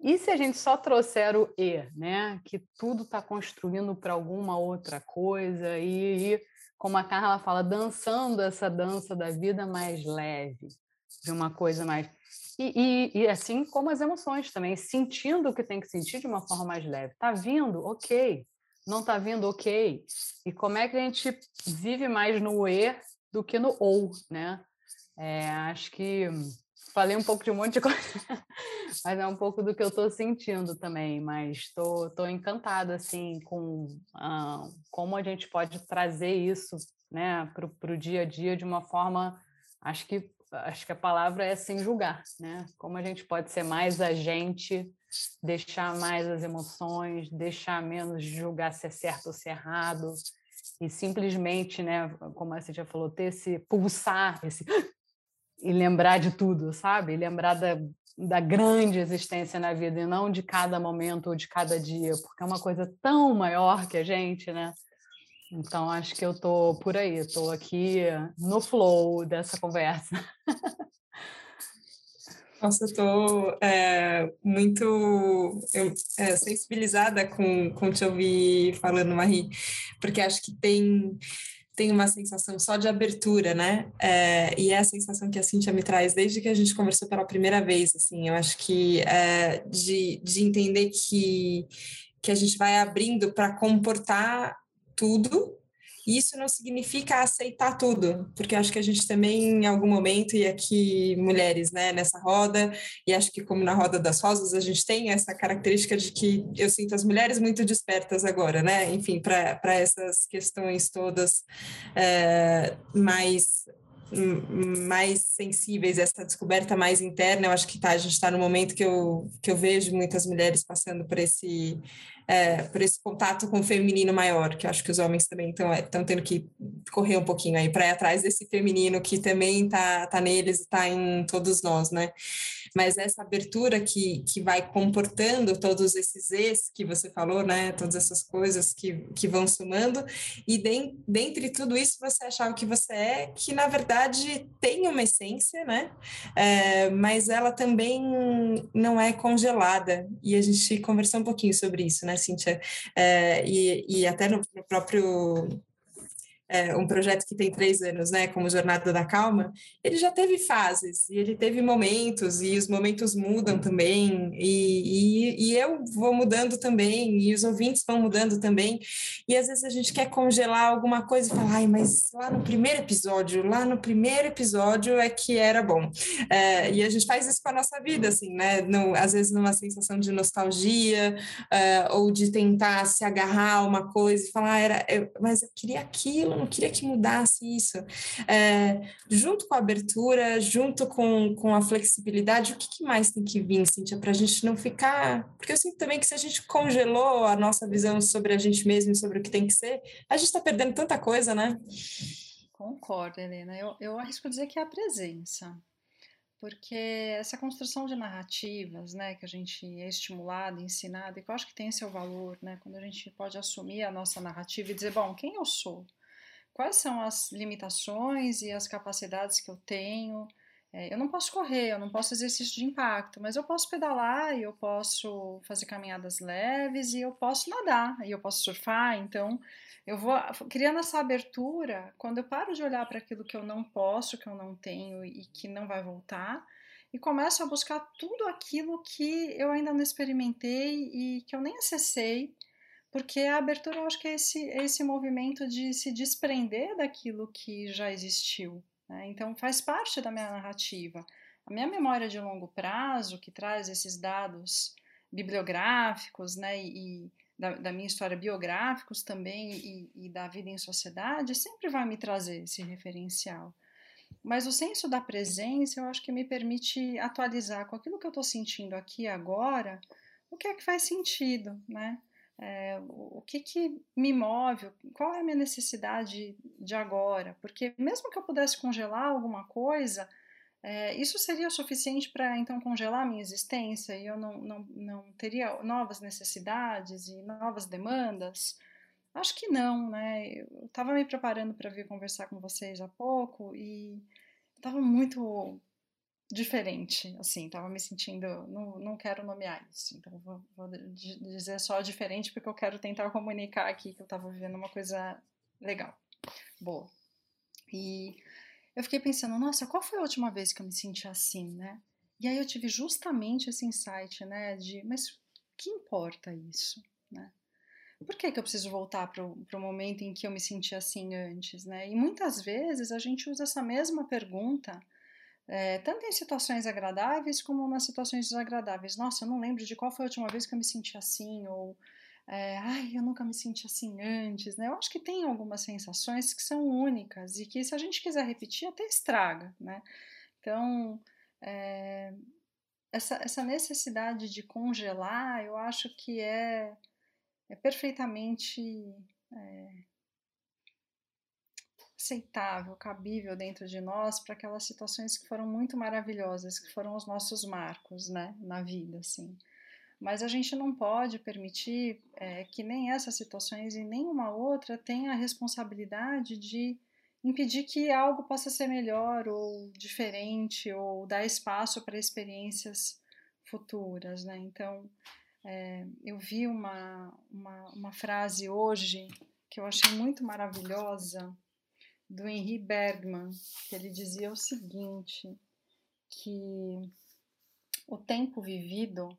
E se a gente só trouxer o e, né? Que tudo está construindo para alguma outra coisa e, e, como a Carla fala, dançando essa dança da vida mais leve, de uma coisa mais e, e, e, assim como as emoções também, sentindo o que tem que sentir de uma forma mais leve. Tá vindo, ok. Não tá vindo, ok. E como é que a gente vive mais no e do que no ou, né? É, acho que falei um pouco de um monte de coisa, mas é um pouco do que eu estou sentindo também. Mas tô, tô encantada assim com ah, como a gente pode trazer isso, né, para o dia a dia de uma forma, acho que acho que a palavra é sem julgar, né? Como a gente pode ser mais a gente, deixar mais as emoções, deixar menos julgar se é certo ou se é errado, e simplesmente, né, como a já falou, ter esse pulsar, esse e lembrar de tudo, sabe? E lembrar da, da grande existência na vida e não de cada momento ou de cada dia, porque é uma coisa tão maior que a gente, né? Então, acho que eu tô por aí, estou aqui no flow dessa conversa. Nossa, eu estou é, muito eu, é, sensibilizada com, com te ouvir falando, Marie, porque acho que tem, tem uma sensação só de abertura, né? É, e é a sensação que a Cintia me traz desde que a gente conversou pela primeira vez, assim, eu acho que é, de, de entender que, que a gente vai abrindo para comportar tudo, isso não significa aceitar tudo, porque acho que a gente também, em algum momento, e aqui mulheres, né, nessa roda, e acho que como na roda das rosas, a gente tem essa característica de que eu sinto as mulheres muito despertas agora, né, enfim, para essas questões todas é, mais mais sensíveis, essa descoberta mais interna, eu acho que tá, a gente está no momento que eu, que eu vejo muitas mulheres passando por esse é, por esse contato com o feminino maior, que eu acho que os homens também estão é, tendo que correr um pouquinho aí para ir atrás desse feminino que também está tá neles e está em todos nós, né? Mas essa abertura que, que vai comportando todos esses es que você falou, né? Todas essas coisas que, que vão somando, e de, dentre tudo isso você achar o que você é, que na verdade tem uma essência, né? É, mas ela também não é congelada, e a gente conversou um pouquinho sobre isso, né, Cíntia? É, e, e até no, no próprio é, um projeto que tem três anos, né, como Jornada da Calma, ele já teve fases, e ele teve momentos, e os momentos mudam também, e, e, e, eu vou mudando também, e os ouvintes vão mudando também, e às vezes a gente quer congelar alguma coisa e falar, ai, mas lá no primeiro episódio, lá no primeiro episódio é que era bom. É, e a gente faz isso com a nossa vida, assim, né, no, às vezes numa sensação de nostalgia, uh, ou de tentar se agarrar a uma coisa e falar, ah, era, eu, mas eu queria aquilo, não queria que mudasse isso. É, junto com a abertura, junto com, com a flexibilidade, o que, que mais tem que vir, Cíntia, para a gente não ficar. Porque eu sinto também que se a gente congelou a nossa visão sobre a gente mesmo e sobre o que tem que ser, a gente está perdendo tanta coisa, né? Concordo, Helena. Eu, eu arrisco dizer que é a presença porque essa construção de narrativas, né, que a gente é estimulado, ensinado, e que eu acho que tem seu valor, né, quando a gente pode assumir a nossa narrativa e dizer, bom, quem eu sou? Quais são as limitações e as capacidades que eu tenho. É, eu não posso correr, eu não posso exercício de impacto, mas eu posso pedalar e eu posso fazer caminhadas leves e eu posso nadar e eu posso surfar. Então, eu vou criando essa abertura. Quando eu paro de olhar para aquilo que eu não posso, que eu não tenho e que não vai voltar, e começo a buscar tudo aquilo que eu ainda não experimentei e que eu nem acessei, porque a abertura eu acho que é esse, é esse movimento de se desprender daquilo que já existiu. Né? Então faz parte da minha narrativa. A minha memória de longo prazo, que traz esses dados bibliográficos né, e, da, da, minha história biográficos também e, e, da vida em sociedade, sempre vai me trazer esse referencial. Mas o senso da presença, eu acho que me permite atualizar com aquilo que eu estou sentindo aqui agora, o que é que faz sentido, né? É, o que, que me move, qual é a minha necessidade de agora? Porque mesmo que eu pudesse congelar alguma coisa, é, isso seria suficiente para então congelar a minha existência e eu não, não, não teria novas necessidades e novas demandas? Acho que não, né? Eu estava me preparando para vir conversar com vocês há pouco e estava muito diferente, assim, estava me sentindo, não, não quero nomear isso, então vou, vou, dizer só diferente porque eu quero tentar comunicar aqui que eu estava vivendo uma coisa legal, boa. E eu fiquei pensando, nossa, qual foi a última vez que eu me senti assim, né? E aí eu tive justamente esse insight, né, de, mas que importa isso, né? Por que, que eu preciso voltar para o momento em que eu me senti assim antes, né? E muitas vezes a gente usa essa mesma pergunta, é, tanto em situações agradáveis como nas situações desagradáveis. Nossa, eu não lembro de qual foi a última vez que eu me senti assim, ou é, ai, eu nunca me senti assim antes, né? Eu acho que tem algumas sensações que são únicas e que se a gente quiser repetir até estraga, né? Então, é, essa, essa necessidade de congelar, eu acho que é, é perfeitamente é, aceitável, cabível dentro de nós para aquelas situações que foram muito maravilhosas, que foram os nossos marcos, né, na vida, assim. Mas a gente não pode permitir é, que nem essas situações e nenhuma outra tenha a responsabilidade de impedir que algo possa ser melhor ou diferente ou dar espaço para experiências futuras, né? Então, é, eu vi uma, uma, uma, frase hoje que eu achei muito maravilhosa do Henri Bergman, que ele dizia o seguinte, que o tempo vivido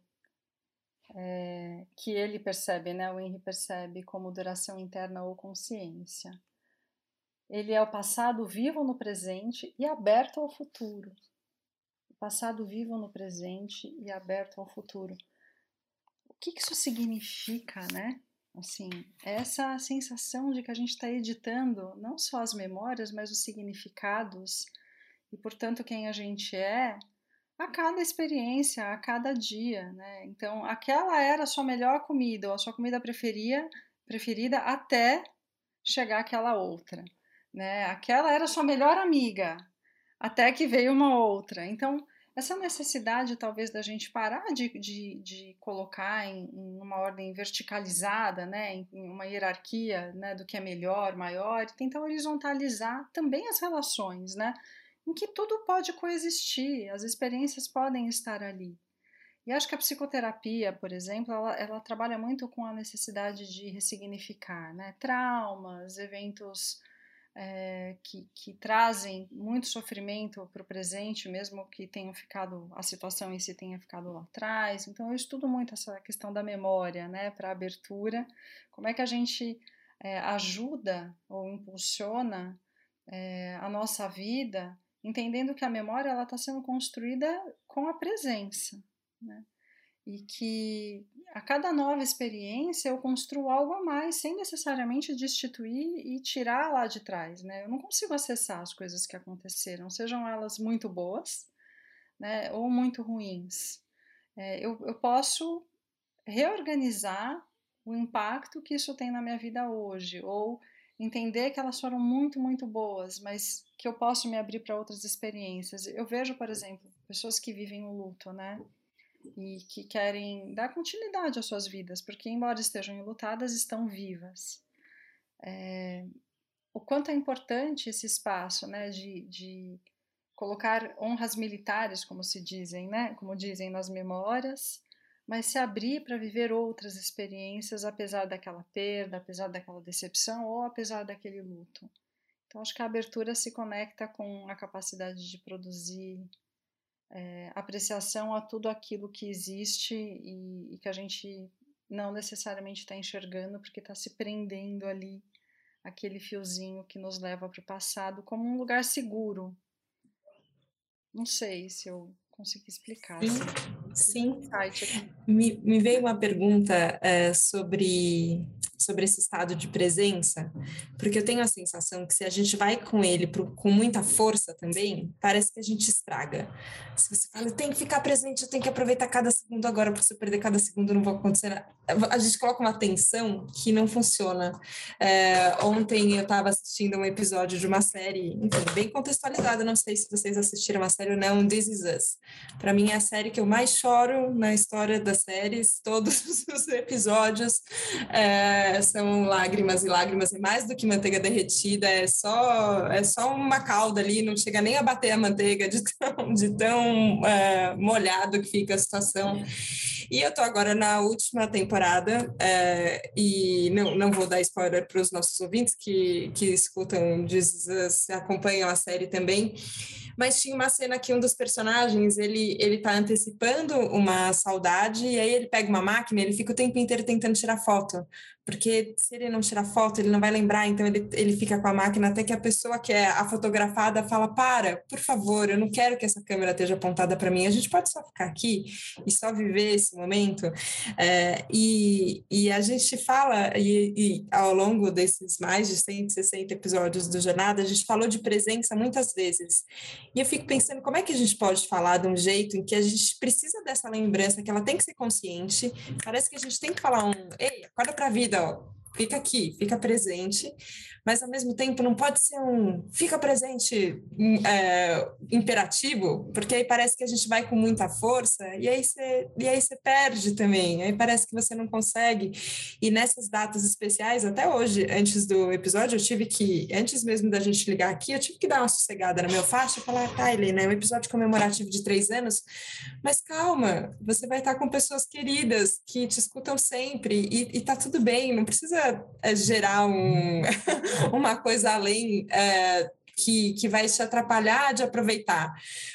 é, que ele percebe, né, o Henry percebe como duração interna ou consciência. Ele é o passado vivo no presente e aberto ao futuro. O passado vivo no presente e aberto ao futuro. O que, que isso significa, né? Assim, essa sensação de que a gente está editando não só as memórias, mas os significados e, portanto, quem a gente é a cada experiência, a cada dia, né? Então, aquela era a sua melhor comida ou a sua comida preferia, preferida até chegar aquela outra, né? Aquela era a sua melhor amiga até que veio uma outra. Então, essa necessidade talvez da gente parar de, de, de colocar em, em, uma ordem verticalizada, né, em, uma hierarquia né, do que é melhor, maior, e tentar horizontalizar também as relações, né? em que tudo pode coexistir, as experiências podem estar ali. E acho que a psicoterapia, por exemplo, ela, ela trabalha muito com a necessidade de ressignificar né? traumas, eventos é, que, que, trazem muito sofrimento para o presente, mesmo que tenham ficado, a situação em si tenha ficado lá atrás. Então, eu estudo muito essa questão da memória né? para abertura, como é que a gente é, ajuda ou impulsiona é, a nossa vida entendendo que a memória ela está sendo construída com a presença, né? E que a cada nova experiência eu construo algo a mais, sem necessariamente destituir e tirar lá de trás, né? Eu não consigo acessar as coisas que aconteceram, sejam elas muito boas, né, ou muito ruins. É, eu, eu posso reorganizar o impacto que isso tem na minha vida hoje, ou entender que elas foram muito, muito boas, mas que eu posso me abrir para outras experiências. Eu vejo, por exemplo, pessoas que vivem o luto, né? E que querem dar continuidade às suas vidas, porque, embora estejam enlutadas, estão vivas. É, o quanto é importante esse espaço, né? De, de colocar honras militares, como se dizem, né? Como dizem nas memórias, mas se abrir para viver outras experiências, apesar daquela perda, apesar daquela decepção ou apesar daquele luto. Então, acho que a abertura se conecta com a capacidade de produzir é, apreciação a tudo aquilo que existe e, e que a gente não necessariamente está enxergando porque está se prendendo ali aquele fiozinho que nos leva para o passado como um lugar seguro. Não sei se eu consegui explicar. Sim, sim. Me, me veio uma pergunta é, sobre sobre esse estado de presença, porque eu tenho a sensação que se a gente vai com ele pro, com muita força também, parece que a gente estraga. Se você fala, tem que ficar presente, eu tenho que aproveitar cada segundo agora, porque se eu perder cada segundo não vai acontecer nada. A gente coloca uma tensão que não funciona. É, ontem eu estava assistindo um episódio de uma série, enfim, bem contextualizada, não sei se vocês assistiram a série ou não, This Is Us. Para mim é a série que eu mais choro na história das séries, todos os episódios. É, são lágrimas e lágrimas, e mais do que manteiga derretida, é só, é só uma calda ali, não chega nem a bater a manteiga de tão, de tão é, molhado que fica a situação. E eu tô agora na última temporada, é, e não, não vou dar spoiler para os nossos ouvintes que, que escutam, diz, acompanham a série também, mas tinha uma cena que um dos personagens, ele, ele tá antecipando uma saudade, e aí ele pega uma máquina, ele fica o tempo inteiro tentando tirar foto, porque se ele não tirar foto, ele não vai lembrar, então ele, ele fica com a máquina até que a pessoa que é a fotografada fala: Para, por favor, eu não quero que essa câmera esteja apontada para mim, a gente pode só ficar aqui e só viver esse momento. É, e, e a gente fala, e, e, ao longo desses mais de 160 episódios do Jornada, a gente falou de presença muitas vezes. E eu fico pensando como é que a gente pode falar de um jeito em que a gente precisa dessa lembrança, que ela tem que ser consciente, parece que a gente tem que falar um: Ei, acorda para a vida vida, ó, fica aqui, fica presente, mas ao mesmo tempo não pode ser um fica presente hum, é, imperativo, porque aí parece que a gente vai com muita força e aí você e aí você perde também, aí parece que você não consegue. E nessas datas especiais, até hoje, antes do episódio, eu tive que, antes mesmo da gente ligar aqui, eu tive que dar uma sossegada na minha faixa e falar, tá, Helena, é um episódio comemorativo de três anos, mas calma, você vai estar com pessoas queridas que te escutam sempre e, e tá tudo bem, não precisa gerar um uma coisa além é, que, que vai te atrapalhar de aproveitar.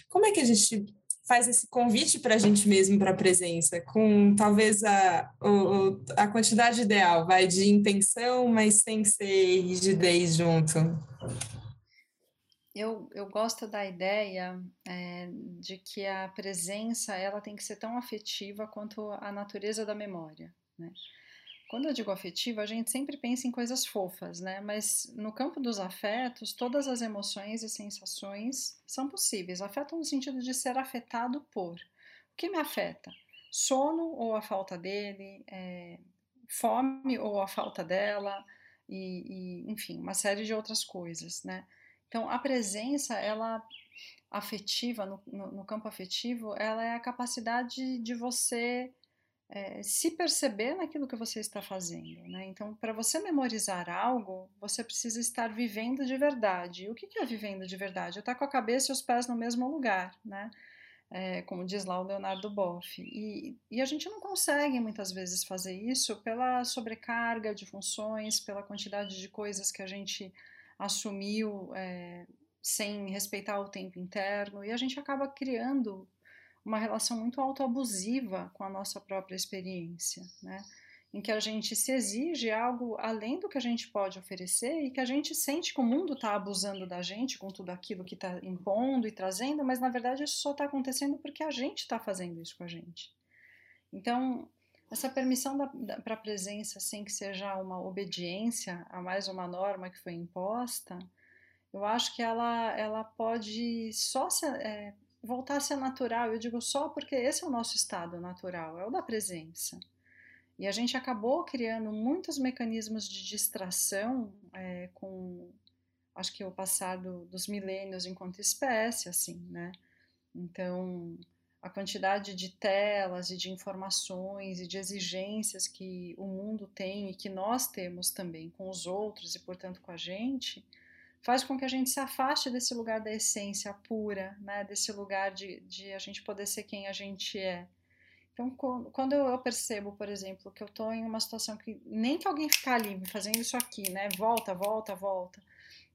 Como é que a gente faz esse convite para a gente mesmo para a presença, com talvez a, o, a quantidade ideal, vai de intenção, mas sem ser rigidez junto? Eu, eu gosto da ideia é, de que a presença ela tem que ser tão afetiva quanto a natureza da memória. Né? Quando eu digo afetivo, a gente sempre pensa em coisas fofas, né? Mas no campo dos afetos, todas as emoções e sensações são possíveis. Afeto no sentido de ser afetado por. O que me afeta? Sono ou a falta dele, é, fome ou a falta dela, e, e, enfim, uma série de outras coisas, né? Então, a presença, ela afetiva, no, no, no campo afetivo, ela é a capacidade de você é, se perceber naquilo que você está fazendo. Né? Então, para você memorizar algo, você precisa estar vivendo de verdade. E o que é vivendo de verdade? É estar com a cabeça e os pés no mesmo lugar, né? É, como diz lá o Leonardo Boff. E, e, a gente não consegue muitas vezes fazer isso pela sobrecarga de funções, pela quantidade de coisas que a gente assumiu é, sem respeitar o tempo interno, e a gente acaba criando uma relação muito autoabusiva com a nossa própria experiência, né? em que a gente se exige algo além do que a gente pode oferecer e que a gente sente que o mundo está abusando da gente com tudo aquilo que está impondo e trazendo, mas na verdade isso só está acontecendo porque a gente está fazendo isso com a gente. Então, essa permissão para a presença sem que seja uma obediência a mais uma norma que foi imposta, eu acho que ela, ela pode só se, é, voltar a natural. Eu digo só porque esse é o nosso estado natural, é o da presença. E a gente acabou criando muitos mecanismos de distração é, com, acho que o passado dos milênios enquanto espécie, assim, né? Então, a quantidade de telas e de informações e de exigências que o mundo tem e que nós temos também com os outros e, portanto, com a gente, faz com que a gente se afaste desse lugar da essência pura, né? desse lugar de, de a gente poder ser quem a gente é. Então, quando eu percebo, por exemplo, que eu estou em uma situação que nem que alguém ficar ali me fazendo isso aqui, né? Volta, volta, volta.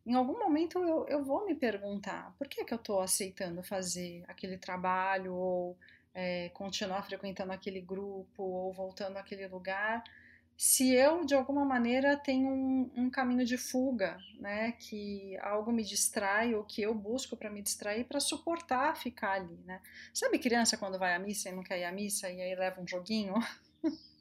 em algum momento eu, eu vou me perguntar por que, que eu estou aceitando fazer aquele trabalho ou é, continuar frequentando aquele grupo ou voltando àquele lugar se eu de alguma maneira tenho um, um, caminho de fuga, né, que algo me distrai ou que eu busco para me distrair para suportar ficar ali, né? Sabe criança quando vai à missa e não quer ir à missa e aí leva um joguinho?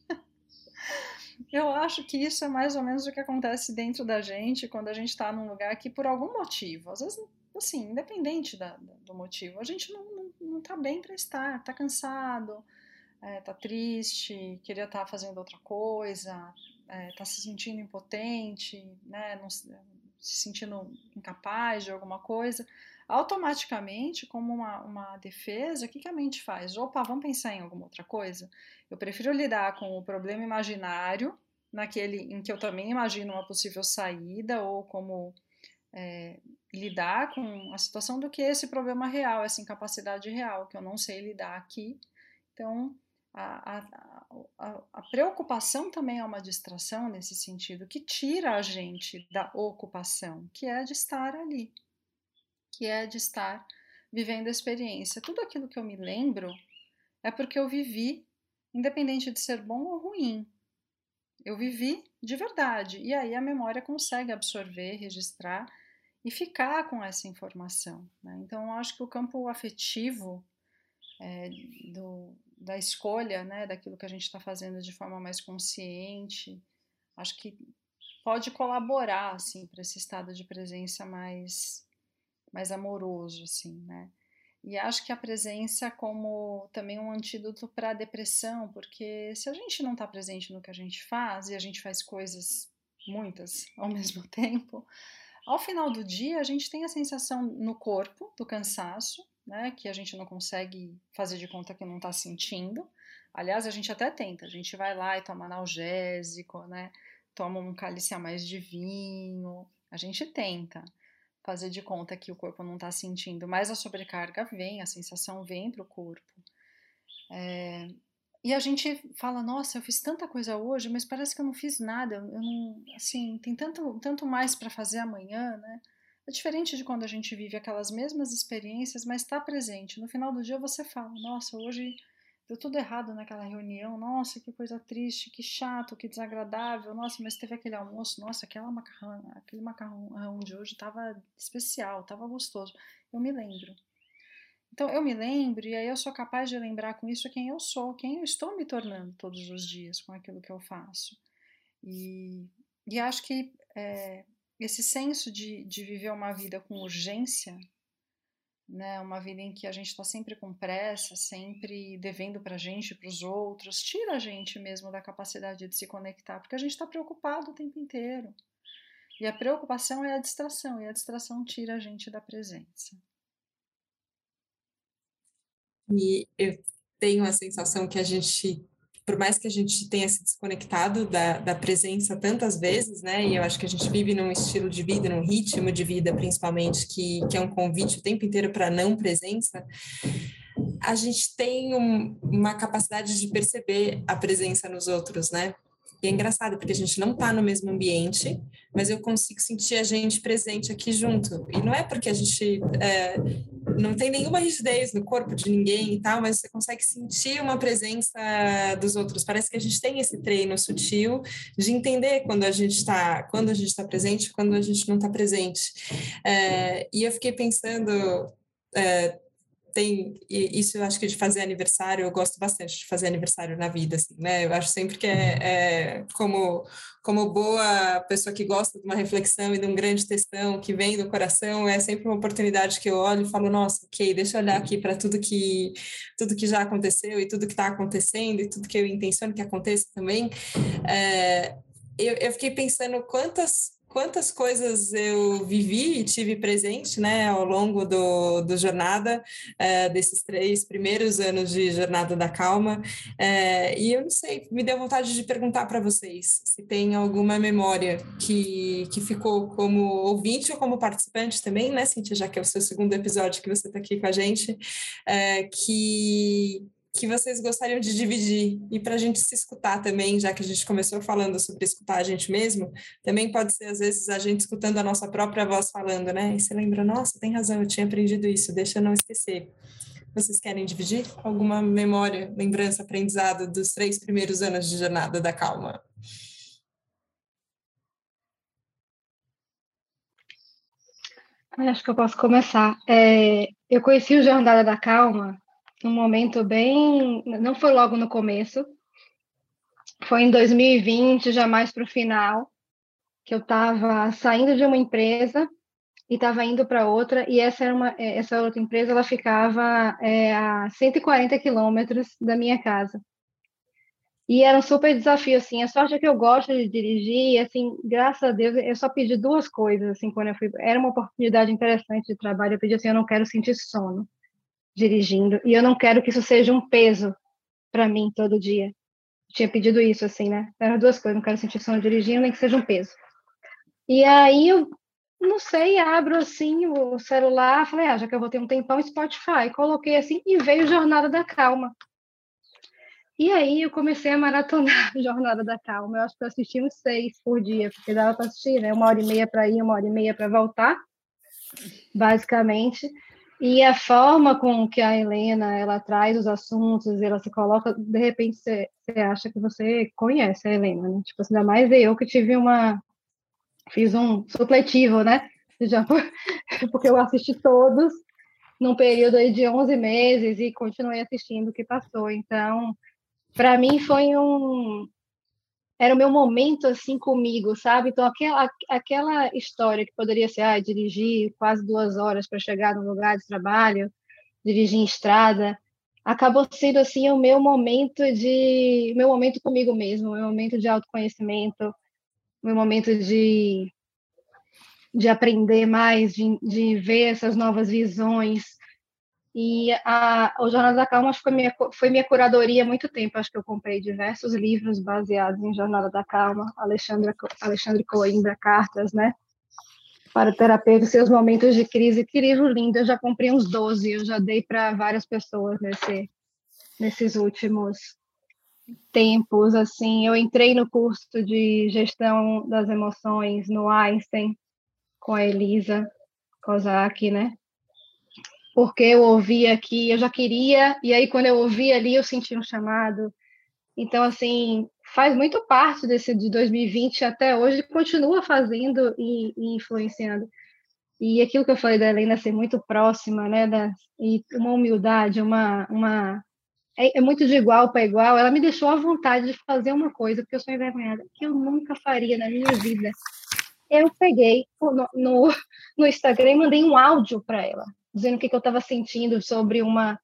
Eu acho que isso é mais ou menos o que acontece dentro da gente quando a gente está num lugar que, por algum motivo, às vezes, assim, independente da, do motivo, a gente não, não, não tá bem para estar, está cansado, é, tá triste, queria estar tá fazendo outra coisa, é, tá se sentindo impotente, né, não, se sentindo incapaz de alguma coisa automaticamente, como uma, uma defesa, o que, que a mente faz? Opa, vamos pensar em alguma outra coisa? Eu prefiro lidar com o problema imaginário, naquele em que eu também imagino uma possível saída, ou como é, lidar com a situação, do que esse problema real, essa incapacidade real, que eu não sei lidar aqui. Então, a, a, a, a, preocupação também é uma distração nesse sentido, que tira a gente da ocupação, que é de estar ali que é de estar vivendo a experiência. Tudo aquilo que eu me lembro é porque eu vivi, independente de ser bom ou ruim. Eu vivi de verdade. E aí a memória consegue absorver, registrar e ficar com essa informação. Né? Então, eu acho que o campo afetivo é, do, da escolha, né, daquilo que a gente está fazendo de forma mais consciente, acho que pode colaborar assim para esse estado de presença mais mais amoroso, assim, né? E acho que a presença como também um antídoto para a depressão, porque se a gente não está presente no que a gente faz e a gente faz coisas muitas ao mesmo tempo, ao final do dia a gente tem a sensação no corpo do cansaço, né, que a gente não consegue fazer de conta que não está sentindo. Aliás, a gente até tenta, a gente vai lá e toma analgésico, né, toma um cálice a mais de vinho, a gente tenta fazer de conta que o corpo não está sentindo, mas a sobrecarga vem, a sensação vem para o corpo. É, e a gente fala, nossa, eu fiz tanta coisa hoje, mas parece que eu não fiz nada, eu não, assim, tem tanto, tanto mais para fazer amanhã, né? É diferente de quando a gente vive aquelas mesmas experiências, mas está presente. No final do dia você fala, nossa, hoje deu tudo errado naquela reunião, nossa, que coisa triste, que chato, que desagradável, nossa, mas teve aquele almoço, nossa, aquela macarrão, aquele macarrão de hoje estava especial, estava gostoso. Eu me lembro. Então eu me lembro e aí eu sou capaz de lembrar com isso quem eu sou, quem eu estou me tornando todos os dias com aquilo que eu faço. E, e acho que é, esse senso de, de viver uma vida com urgência né? Uma vida em que a gente está sempre com pressa, sempre devendo para a gente, para os outros, tira a gente mesmo da capacidade de se conectar, porque a gente está preocupado o tempo inteiro. E a preocupação é a distração, e a distração tira a gente da presença. E eu tenho a sensação que a gente por mais que a gente tenha se desconectado da, da presença tantas vezes, né? E eu acho que a gente vive num estilo de vida, num ritmo de vida, principalmente, que, que é um convite o tempo inteiro para não presença. A gente tem um, uma capacidade de perceber a presença nos outros, né? E é engraçado, porque a gente não está no mesmo ambiente, mas eu consigo sentir a gente presente aqui junto. E não é porque a gente é, não tem nenhuma rigidez no corpo de ninguém e tal, mas você consegue sentir uma presença dos outros. Parece que a gente tem esse treino sutil de entender quando a gente está quando a gente está presente, quando a gente não está presente. É, e eu fiquei pensando é, tem isso eu acho que de fazer aniversário eu gosto bastante de fazer aniversário na vida assim né? Eu acho sempre que é, é, como como boa pessoa que gosta de uma reflexão e de um grande textão que vem do coração é sempre uma oportunidade que eu olho e falo nossa ok deixa eu olhar aqui para tudo que tudo que já aconteceu e tudo que está acontecendo e tudo que eu intenciono que aconteça também. É, eu, eu fiquei pensando quantas quantas coisas eu vivi e tive presente né, ao longo do, do jornada, é, desses três primeiros anos de Jornada da Calma. É, e eu não sei, me deu vontade de perguntar para vocês se tem alguma memória que, que ficou como ouvinte ou como participante também, né, Cintia, já que é o seu segundo episódio que você está aqui com a gente, é, que que vocês gostariam de dividir e para a gente se escutar também, já que a gente começou falando sobre escutar a gente mesmo, também pode ser às vezes a gente escutando a nossa própria voz falando, né? E você lembra, nossa, tem razão, eu tinha aprendido isso, deixa eu não esquecer. Vocês querem dividir alguma memória, lembrança, aprendizado dos três primeiros anos de jornada da calma? Acho que eu posso começar. É, eu conheci o Jornada da Calma num momento bem. Não foi logo no começo, foi em 2020, já mais para o final, que eu estava saindo de uma empresa e estava indo para outra, e essa, era uma, essa outra empresa ela ficava é, a 140 quilômetros da minha casa. E era um super desafio, assim, a sorte é que eu gosto de dirigir, e, assim, graças a Deus, eu só pedi duas coisas, assim, quando eu fui, era uma oportunidade interessante de trabalho, eu pedi assim, eu não quero sentir sono dirigindo, e eu não quero que isso seja um peso para mim todo dia. Eu tinha pedido isso, assim, né? Eram duas coisas, não quero sentir sono dirigindo, nem que seja um peso. E aí eu, não sei, abro, assim, o celular, falei, ah, já que eu vou ter um tempão, Spotify, coloquei assim, e veio Jornada da Calma. E aí eu comecei a maratonar Jornada da Calma. Eu acho que eu assisti uns seis por dia, porque dava para assistir, né? Uma hora e meia para ir, uma hora e meia para voltar, basicamente. E a forma com que a Helena ela traz os assuntos, ela se coloca, de repente você, você acha que você conhece a Helena, né? Tipo, ainda mais eu que tive uma. Fiz um supletivo, né? Já, porque eu assisti todos num período aí de 11 meses e continuei assistindo o que passou. Então, para mim foi um, era o meu momento assim comigo, sabe? Então aquela aquela história que poderia ser ah, dirigir quase duas horas para chegar no lugar de trabalho, dirigir em estrada, acabou sendo assim o meu momento de meu momento comigo mesmo, meu momento de autoconhecimento, meu momento de de aprender mais, de, de ver essas novas visões, e a, o Jornada da Calma foi minha, foi minha curadoria há muito tempo. Acho que eu comprei diversos livros baseados em Jornada da Calma, Alexandre, Alexandre Coimbra, cartas, né? Para terapeutas, seus momentos de crise. Que livro lindo! Eu já comprei uns 12, eu já dei para várias pessoas nesse, nesses últimos tempos. Assim, eu entrei no curso de gestão das emoções no Einstein com a Elisa Kozak, né? Porque eu ouvi aqui, eu já queria, e aí quando eu ouvi ali eu senti um chamado. Então, assim, faz muito parte desse de 2020 até hoje, continua fazendo e, e influenciando. E aquilo que eu falei da Helena ser muito próxima, né, da, e uma humildade, uma, uma é, é muito de igual para igual, ela me deixou à vontade de fazer uma coisa, porque eu sou envergonhada, que eu nunca faria na minha vida. Eu peguei no, no, no Instagram e mandei um áudio para ela dizendo o que, que eu estava sentindo sobre uma,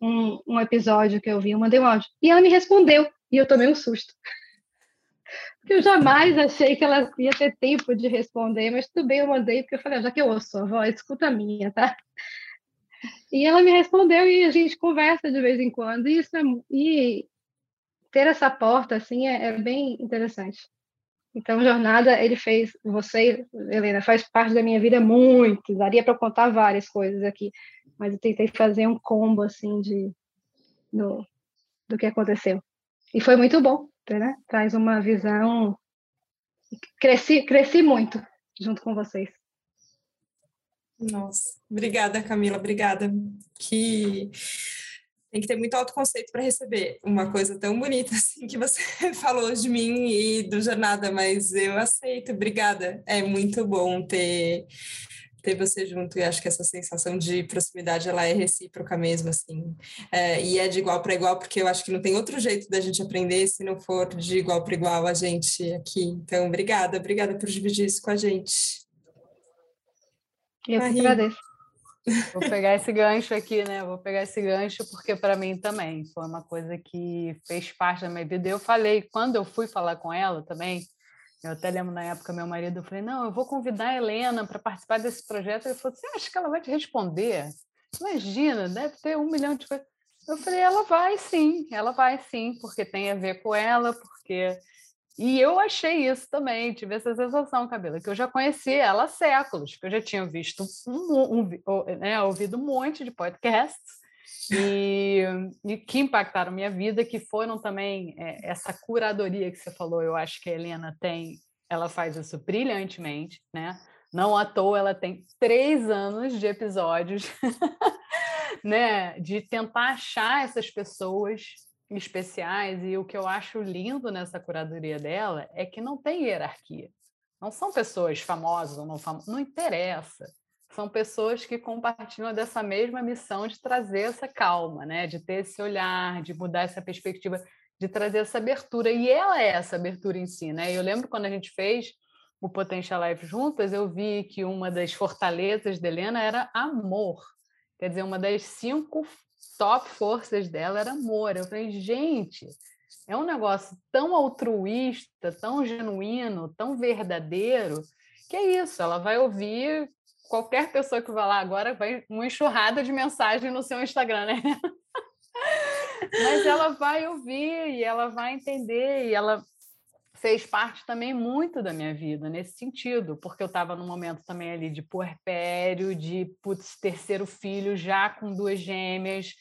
um, um, episódio que eu vi. Eu mandei um áudio. E ela me respondeu. E eu tomei um susto. Porque eu jamais achei que ela ia ter tempo de responder, mas tudo bem, eu mandei, porque eu falei, ah, já que eu ouço a voz, escuta a minha, tá? E ela me respondeu e a gente conversa de vez em quando. E, isso é, e ter essa porta, assim, é, é bem interessante. Então, jornada, ele fez, você, Helena, faz parte da minha vida muito, daria para contar várias coisas aqui, mas eu tentei fazer um combo, assim, de, do, do que aconteceu. E foi muito bom, né? Traz uma visão, cresci, cresci muito junto com vocês. Nossa, obrigada, Camila, obrigada. Que tem que ter muito autoconceito para receber uma coisa tão bonita assim que você falou de mim e do Jornada, mas eu aceito, obrigada. É muito bom ter ter você junto e acho que essa sensação de proximidade ela é recíproca mesmo assim. É, e é de igual para igual porque eu acho que não tem outro jeito da gente aprender se não for de igual para igual a gente aqui. Então obrigada obrigada por dividir isso com a gente. Eu que agradeço Vou pegar esse gancho aqui, né? Vou pegar esse gancho porque para mim também foi uma coisa que fez parte da minha vida. Eu falei, quando eu fui falar com ela também, eu até lembro na época, meu marido, eu falei, não, eu vou convidar a Helena para participar desse projeto. Ele falou, você acha que ela vai te responder? Imagina, deve ter um milhão de coisas. Eu falei, ela vai sim, ela vai sim, porque tem a ver com ela, porque e eu achei isso também, tive essa sensação, Cabela, que eu já conhecia ela há séculos, que eu já tinha visto, um, um, um, né, ouvido um monte de podcasts, e, e, que impactaram minha vida, que foram também é, essa curadoria que você falou, eu acho que a Helena tem, ela faz isso brilhantemente, né? Não à toa ela tem três anos de episódios, né? De tentar achar essas pessoas especiais, e o que eu acho lindo nessa curadoria dela é que não tem hierarquia. Não são pessoas famosas ou não famosas, não interessa são pessoas que compartilham dessa mesma missão de trazer essa calma, né? de ter esse olhar, de mudar essa perspectiva, de trazer essa abertura. E ela é essa abertura em si. Né? Eu lembro quando a gente fez o Potential Life juntas, eu vi que uma das fortalezas de Helena era amor. Quer dizer, uma das cinco top forças dela era amor. Eu falei, gente, é um negócio tão altruísta, tão genuíno, tão verdadeiro, que é isso, ela vai ouvir qualquer pessoa que vai lá agora vai uma enxurrada de mensagem no seu Instagram, né? Mas ela vai ouvir e ela vai entender e ela fez parte também muito da minha vida nesse sentido, porque eu estava num momento também ali de puerpério, de putz, terceiro filho já com duas gêmeas,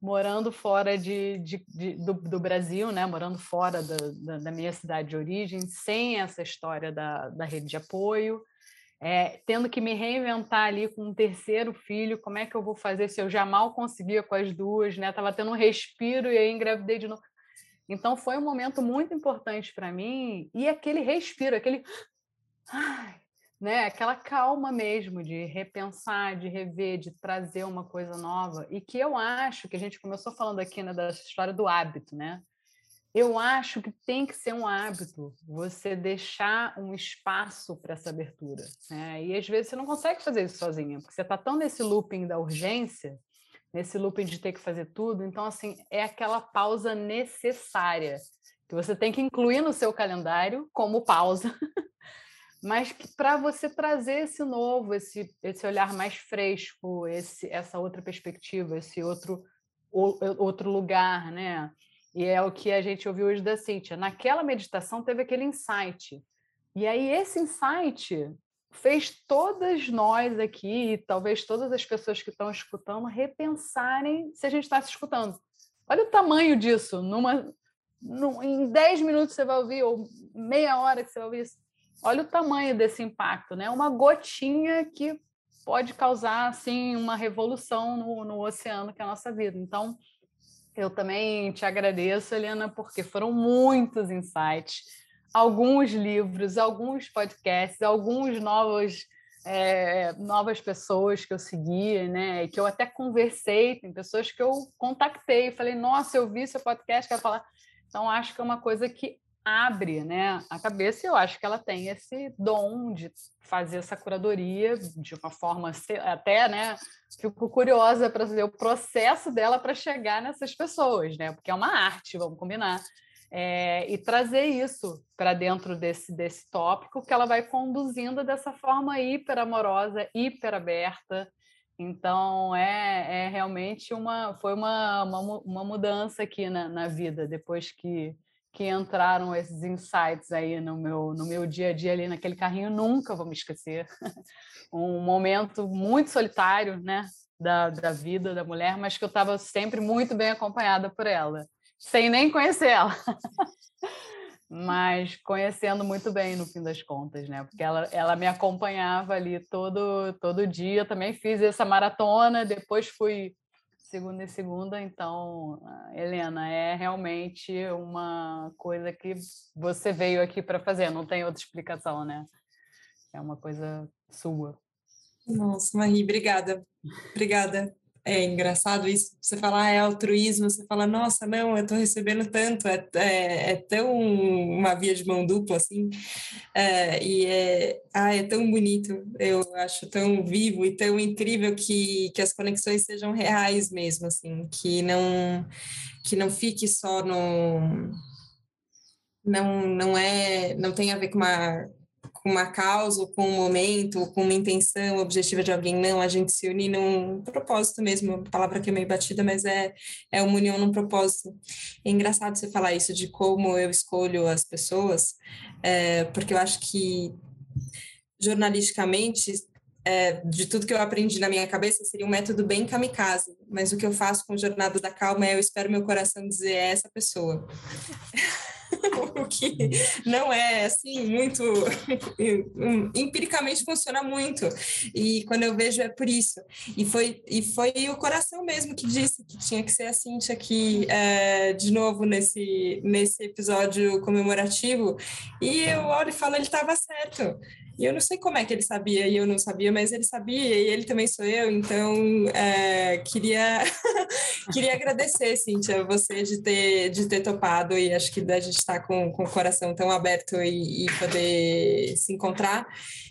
morando fora de, de, de do, do, Brasil, né? morando fora da, da, da, minha cidade de origem, sem essa história da, da rede de apoio é, tendo que me reinventar ali com um terceiro filho, como é que eu vou fazer se eu já mal conseguia com as duas, né? Tava tendo um respiro e aí engravidei de novo. Então foi um momento muito importante para mim e aquele respiro, aquele ai, né, aquela calma mesmo de repensar, de rever, de trazer uma coisa nova e que eu acho que a gente começou falando aqui né, da história do hábito, né? Eu acho que tem que ser um hábito você deixar um espaço para essa abertura. Né? E às vezes você não consegue fazer isso sozinha, porque você está tão nesse looping da urgência, nesse looping de ter que fazer tudo. Então, assim, é aquela pausa necessária que você tem que incluir no seu calendário como pausa, mas para você trazer esse novo, esse, esse olhar mais fresco, esse, essa outra perspectiva, esse outro, outro lugar, né? E é o que a gente ouviu hoje da Cíntia. Naquela meditação teve aquele insight. E aí esse insight fez todas nós aqui, talvez todas as pessoas que estão escutando, repensarem se a gente está se escutando. Olha o tamanho disso. Numa, num, em 10 minutos você vai ouvir, ou meia hora que você vai ouvir isso. Olha o tamanho desse impacto, né? Uma gotinha que pode causar assim uma revolução no, no oceano que é a nossa vida. Então, eu também te agradeço, Helena, porque foram muitos insights, alguns livros, alguns podcasts, alguns novos é, novas pessoas que eu segui, né? Que eu até conversei, tem pessoas que eu contactei, falei, nossa, eu vi seu podcast, quero falar. Então, acho que é uma coisa que abre né, a cabeça e eu acho que ela tem esse dom de fazer essa curadoria de uma forma até, né? Fico curiosa para ver o processo dela para chegar nessas pessoas, né? Porque é uma arte, vamos combinar. É, e trazer isso para dentro desse, desse tópico que ela vai conduzindo dessa forma hiper amorosa, hiper aberta. Então é, é realmente uma foi uma, uma, uma mudança aqui na, na vida depois que que entraram esses insights aí no meu, no meu dia a dia ali naquele carrinho, nunca vou me esquecer. um momento muito solitário, né, da, da vida da mulher, mas que eu estava sempre muito bem acompanhada por ela, sem nem conhecer ela. mas conhecendo muito bem no fim das contas, né? Porque ela, ela me acompanhava ali todo todo dia. Também fiz essa maratona, depois fui segunda e segunda, então, Helena, é realmente uma coisa que você veio aqui para fazer, não tem outra explicação, né? É uma coisa sua. Nossa, Marie, obrigada. Obrigada é engraçado isso, você falar ah, é altruísmo, você fala, nossa, não, eu estou recebendo tanto, é, é, é, tão uma via de mão dupla, assim, é, e é, ah, é tão bonito, eu acho tão vivo e tão incrível que, que as conexões sejam reais mesmo, assim, que não, que não fique só no... Não, não é, não tem a ver com uma com uma causa, ou com um momento, ou com uma intenção objetiva de alguém, não, a gente se une num propósito mesmo, a palavra que é meio batida, mas é, é uma união num propósito. É engraçado você falar isso de como eu escolho as pessoas, é, porque eu acho que jornalisticamente é, de tudo que eu aprendi na minha cabeça, seria um método bem kamikaze. Mas o que eu faço com Jornada da Calma é eu espero meu coração dizer é essa pessoa. o que não é assim muito empiricamente funciona muito. E quando eu vejo é por isso. E foi e foi o coração mesmo que disse que tinha que ser a Cintia aqui é, de novo nesse nesse episódio comemorativo. E eu olho e falo ele estava certo e eu não sei como é que ele sabia e eu não sabia, mas ele sabia e ele também sou eu. Então, é, queria queria agradecer, Cíntia, você de ter, de ter topado e acho que a gente está com, com o coração tão aberto e, e poder se encontrar.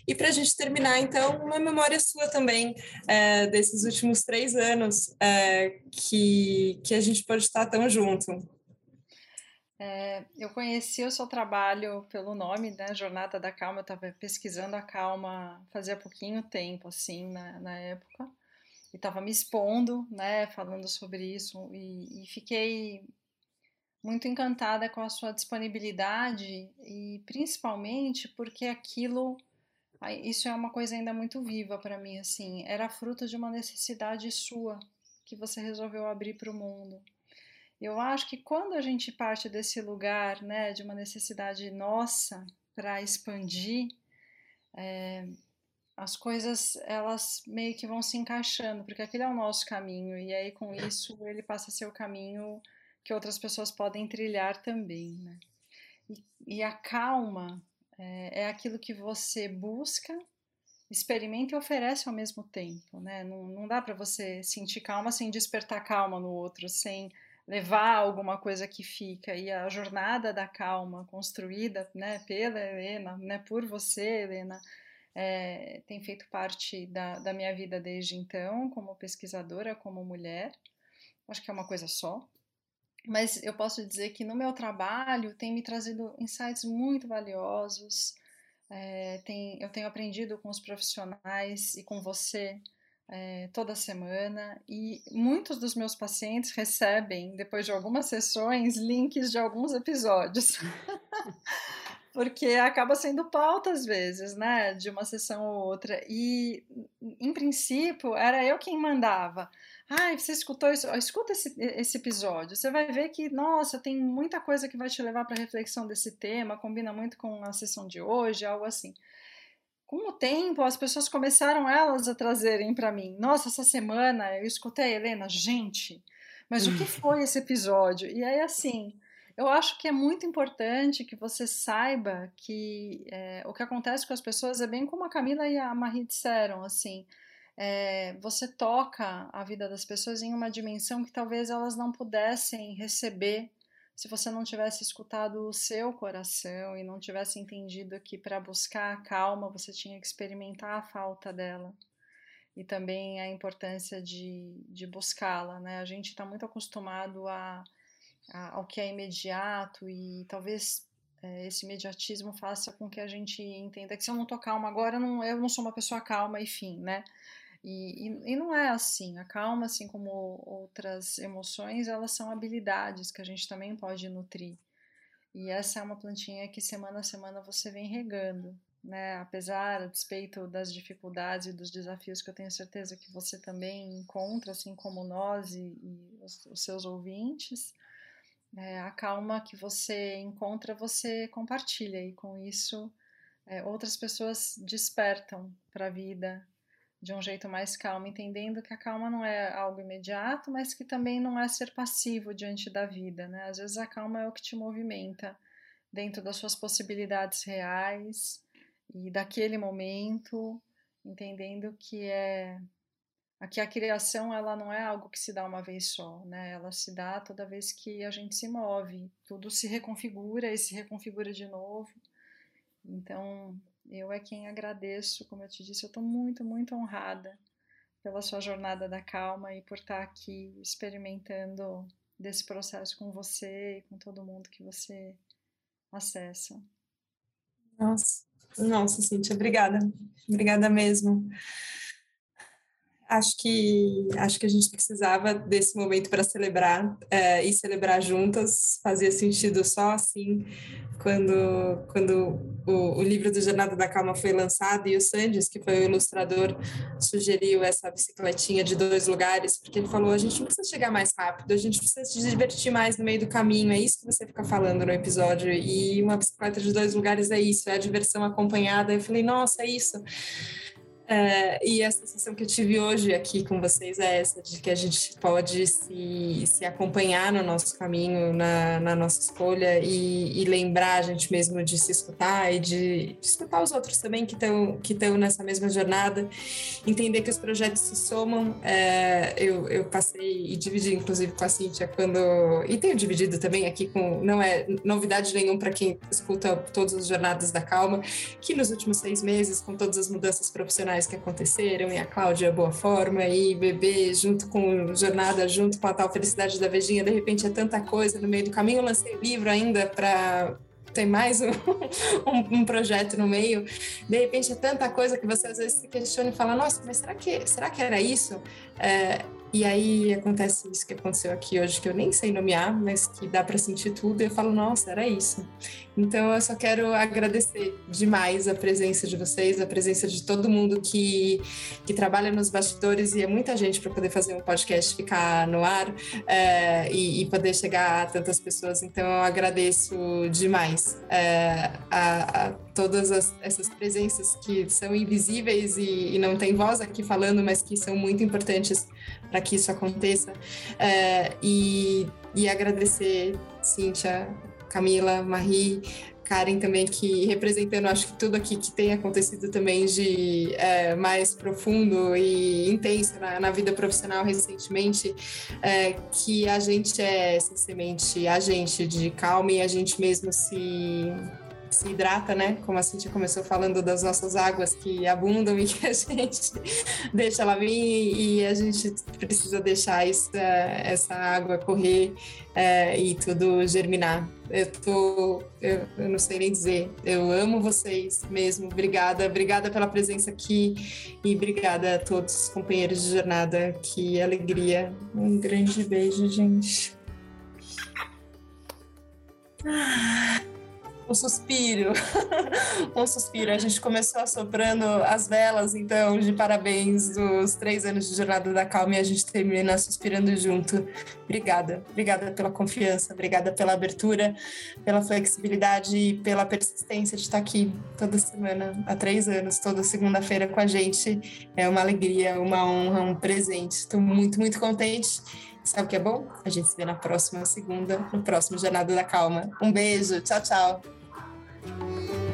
E para a gente terminar, então, uma memória sua também é, desses últimos três anos é, que, que a gente pode estar tão junto. É, eu conheci o seu trabalho pelo nome, né, Jornada da Calma. Eu estava pesquisando a calma fazia pouquinho tempo, assim, na, na época, e estava me expondo, né, falando sobre isso, e, e, fiquei muito encantada com a sua disponibilidade e principalmente porque aquilo, isso é uma coisa ainda muito viva para mim, assim, era fruto de uma necessidade sua que você resolveu abrir para o mundo. Eu acho que quando a gente parte desse lugar, né, de uma necessidade nossa para expandir, é, as coisas elas meio que vão se encaixando, porque aquele é o nosso caminho, e aí com isso ele passa a ser o caminho que outras pessoas podem trilhar também, né? E, e a calma é, é, aquilo que você busca, experimenta e oferece ao mesmo tempo, né? Não, não dá para você sentir calma sem despertar calma no outro, sem levar alguma coisa que fica e a jornada da calma construída né, pela Helena, né, por você, Helena, é, tem feito parte da, da minha vida desde então, como pesquisadora, como mulher. Acho que é uma coisa só. Mas eu posso dizer que no meu trabalho tem me trazido insights muito valiosos. É, tem, eu tenho aprendido com os profissionais e com você é, toda semana e muitos dos meus pacientes recebem, depois de algumas sessões, links de alguns episódios. Porque acaba sendo pauta às vezes, né, de uma sessão ou outra. E, em princípio, era eu quem mandava. Ah, você escutou isso? Escuta esse, esse episódio. Você vai ver que, nossa, tem muita coisa que vai te levar para reflexão desse tema, combina muito com a sessão de hoje, algo assim com o tempo, as pessoas começaram elas a trazerem para mim. Nossa, essa semana eu escutei a Helena, gente, mas o que foi esse episódio? E aí, assim, eu acho que é muito importante que você saiba que é, o que acontece com as pessoas é bem como a Camila e a Marie disseram, assim, é, você toca a vida das pessoas em uma dimensão que talvez elas não pudessem receber se você não tivesse escutado o seu coração e não tivesse entendido que para buscar a calma você tinha que experimentar a falta dela e também a importância de, de buscá-la, né? A gente está muito acostumado a, a, ao que é imediato e talvez é, esse imediatismo faça com que a gente entenda que se eu não tô calma agora, não, eu não sou uma pessoa calma e fim, né? E, e, e, não é assim. A calma, assim como outras emoções, elas são habilidades que a gente também pode nutrir. E essa é uma plantinha que semana a semana você vem regando, né? Apesar, a despeito das dificuldades e dos desafios que eu tenho certeza que você também encontra, assim como nós e, e os, os, seus ouvintes, é, a calma que você encontra, você compartilha e com isso é, outras pessoas despertam para a vida, de um jeito mais calmo, entendendo que a calma não é algo imediato, mas que também não é ser passivo diante da vida, né? Às vezes a calma é o que te movimenta dentro das suas possibilidades reais e daquele momento, entendendo que é aqui a criação ela não é algo que se dá uma vez só, né? Ela se dá toda vez que a gente se move, tudo se reconfigura e se reconfigura de novo. Então, eu é quem agradeço, como eu te disse, eu estou muito, muito honrada pela sua jornada da calma e por estar aqui experimentando desse processo com você e com todo mundo que você acessa. Nossa, nossa, Cintia, obrigada. Obrigada mesmo. Acho que acho que a gente precisava desse momento para celebrar é, e celebrar juntas. Fazia sentido só assim quando, quando o, o, livro do Jornada da Calma foi lançado e o Sandes, que foi o ilustrador, sugeriu essa bicicletinha de dois lugares, porque ele falou: a gente não precisa chegar mais rápido, a gente precisa se divertir mais no meio do caminho. É isso que você fica falando no episódio. E uma bicicleta de dois lugares é isso, é a diversão acompanhada. Eu falei: nossa, é isso. É, e a sensação que eu tive hoje aqui com vocês é essa, de que a gente pode se, se acompanhar no nosso caminho, na, na nossa escolha e, e, lembrar a gente mesmo de se escutar e de, de escutar os outros também que estão que nessa mesma jornada, entender que os projetos se somam. É, eu, eu passei e dividi, inclusive, com a Cíntia quando. E tenho dividido também aqui com. Não é novidade nenhum para quem escuta todas as jornadas da calma, que nos últimos seis meses, com todas as mudanças profissionais, que aconteceram, e a Cláudia Boa Forma, e bebê junto com Jornada, junto com a tal Felicidade da Vejinha, de repente é tanta coisa no meio do caminho. Eu lancei livro ainda para tem mais um, um, um, projeto no meio, de repente é tanta coisa que você às vezes se questiona e fala, nossa, mas será que, será que era isso? É, e aí acontece isso que aconteceu aqui hoje, que eu nem sei nomear, mas que dá para sentir tudo, e eu falo, nossa, era isso. Então eu só quero agradecer demais a presença de vocês, a presença de todo mundo que, que trabalha nos bastidores, e é muita gente para poder fazer um podcast ficar no ar é, e, e, poder chegar a tantas pessoas. Então eu agradeço demais é, a, a, todas as, essas presenças que são invisíveis e, e não tem voz aqui falando, mas que são muito importantes para que isso aconteça. É, e, e agradecer, Cíntia, Camila, Marie, Karen também, que representando, acho que tudo aqui que tem acontecido também de é, mais profundo e intenso na, na vida profissional recentemente, é, que a gente é essa semente, a gente de calma e a gente mesmo se se hidrata, né? Como a Cintia começou falando das nossas águas que abundam e que a gente deixa ela vir e a gente precisa deixar isso, essa água correr é, e tudo germinar. Eu tô, eu, eu, não sei nem dizer, eu amo vocês mesmo. Obrigada, obrigada pela presença aqui e obrigada a todos os companheiros de jornada. Que alegria. Um grande beijo, gente. Ah um suspiro, um suspiro. A gente começou assoprando as velas, então, de parabéns dos três anos de Jornada da Calma e a gente termina suspirando junto. Obrigada, obrigada pela confiança, obrigada pela abertura, pela flexibilidade e pela persistência de estar aqui toda semana, há três anos, toda segunda-feira com a gente. É uma alegria, uma honra, um presente. Estou muito, muito contente. Sabe o que é bom? A gente se vê na próxima segunda, no próximo Jornada da Calma. Um beijo, tchau, tchau. Bye.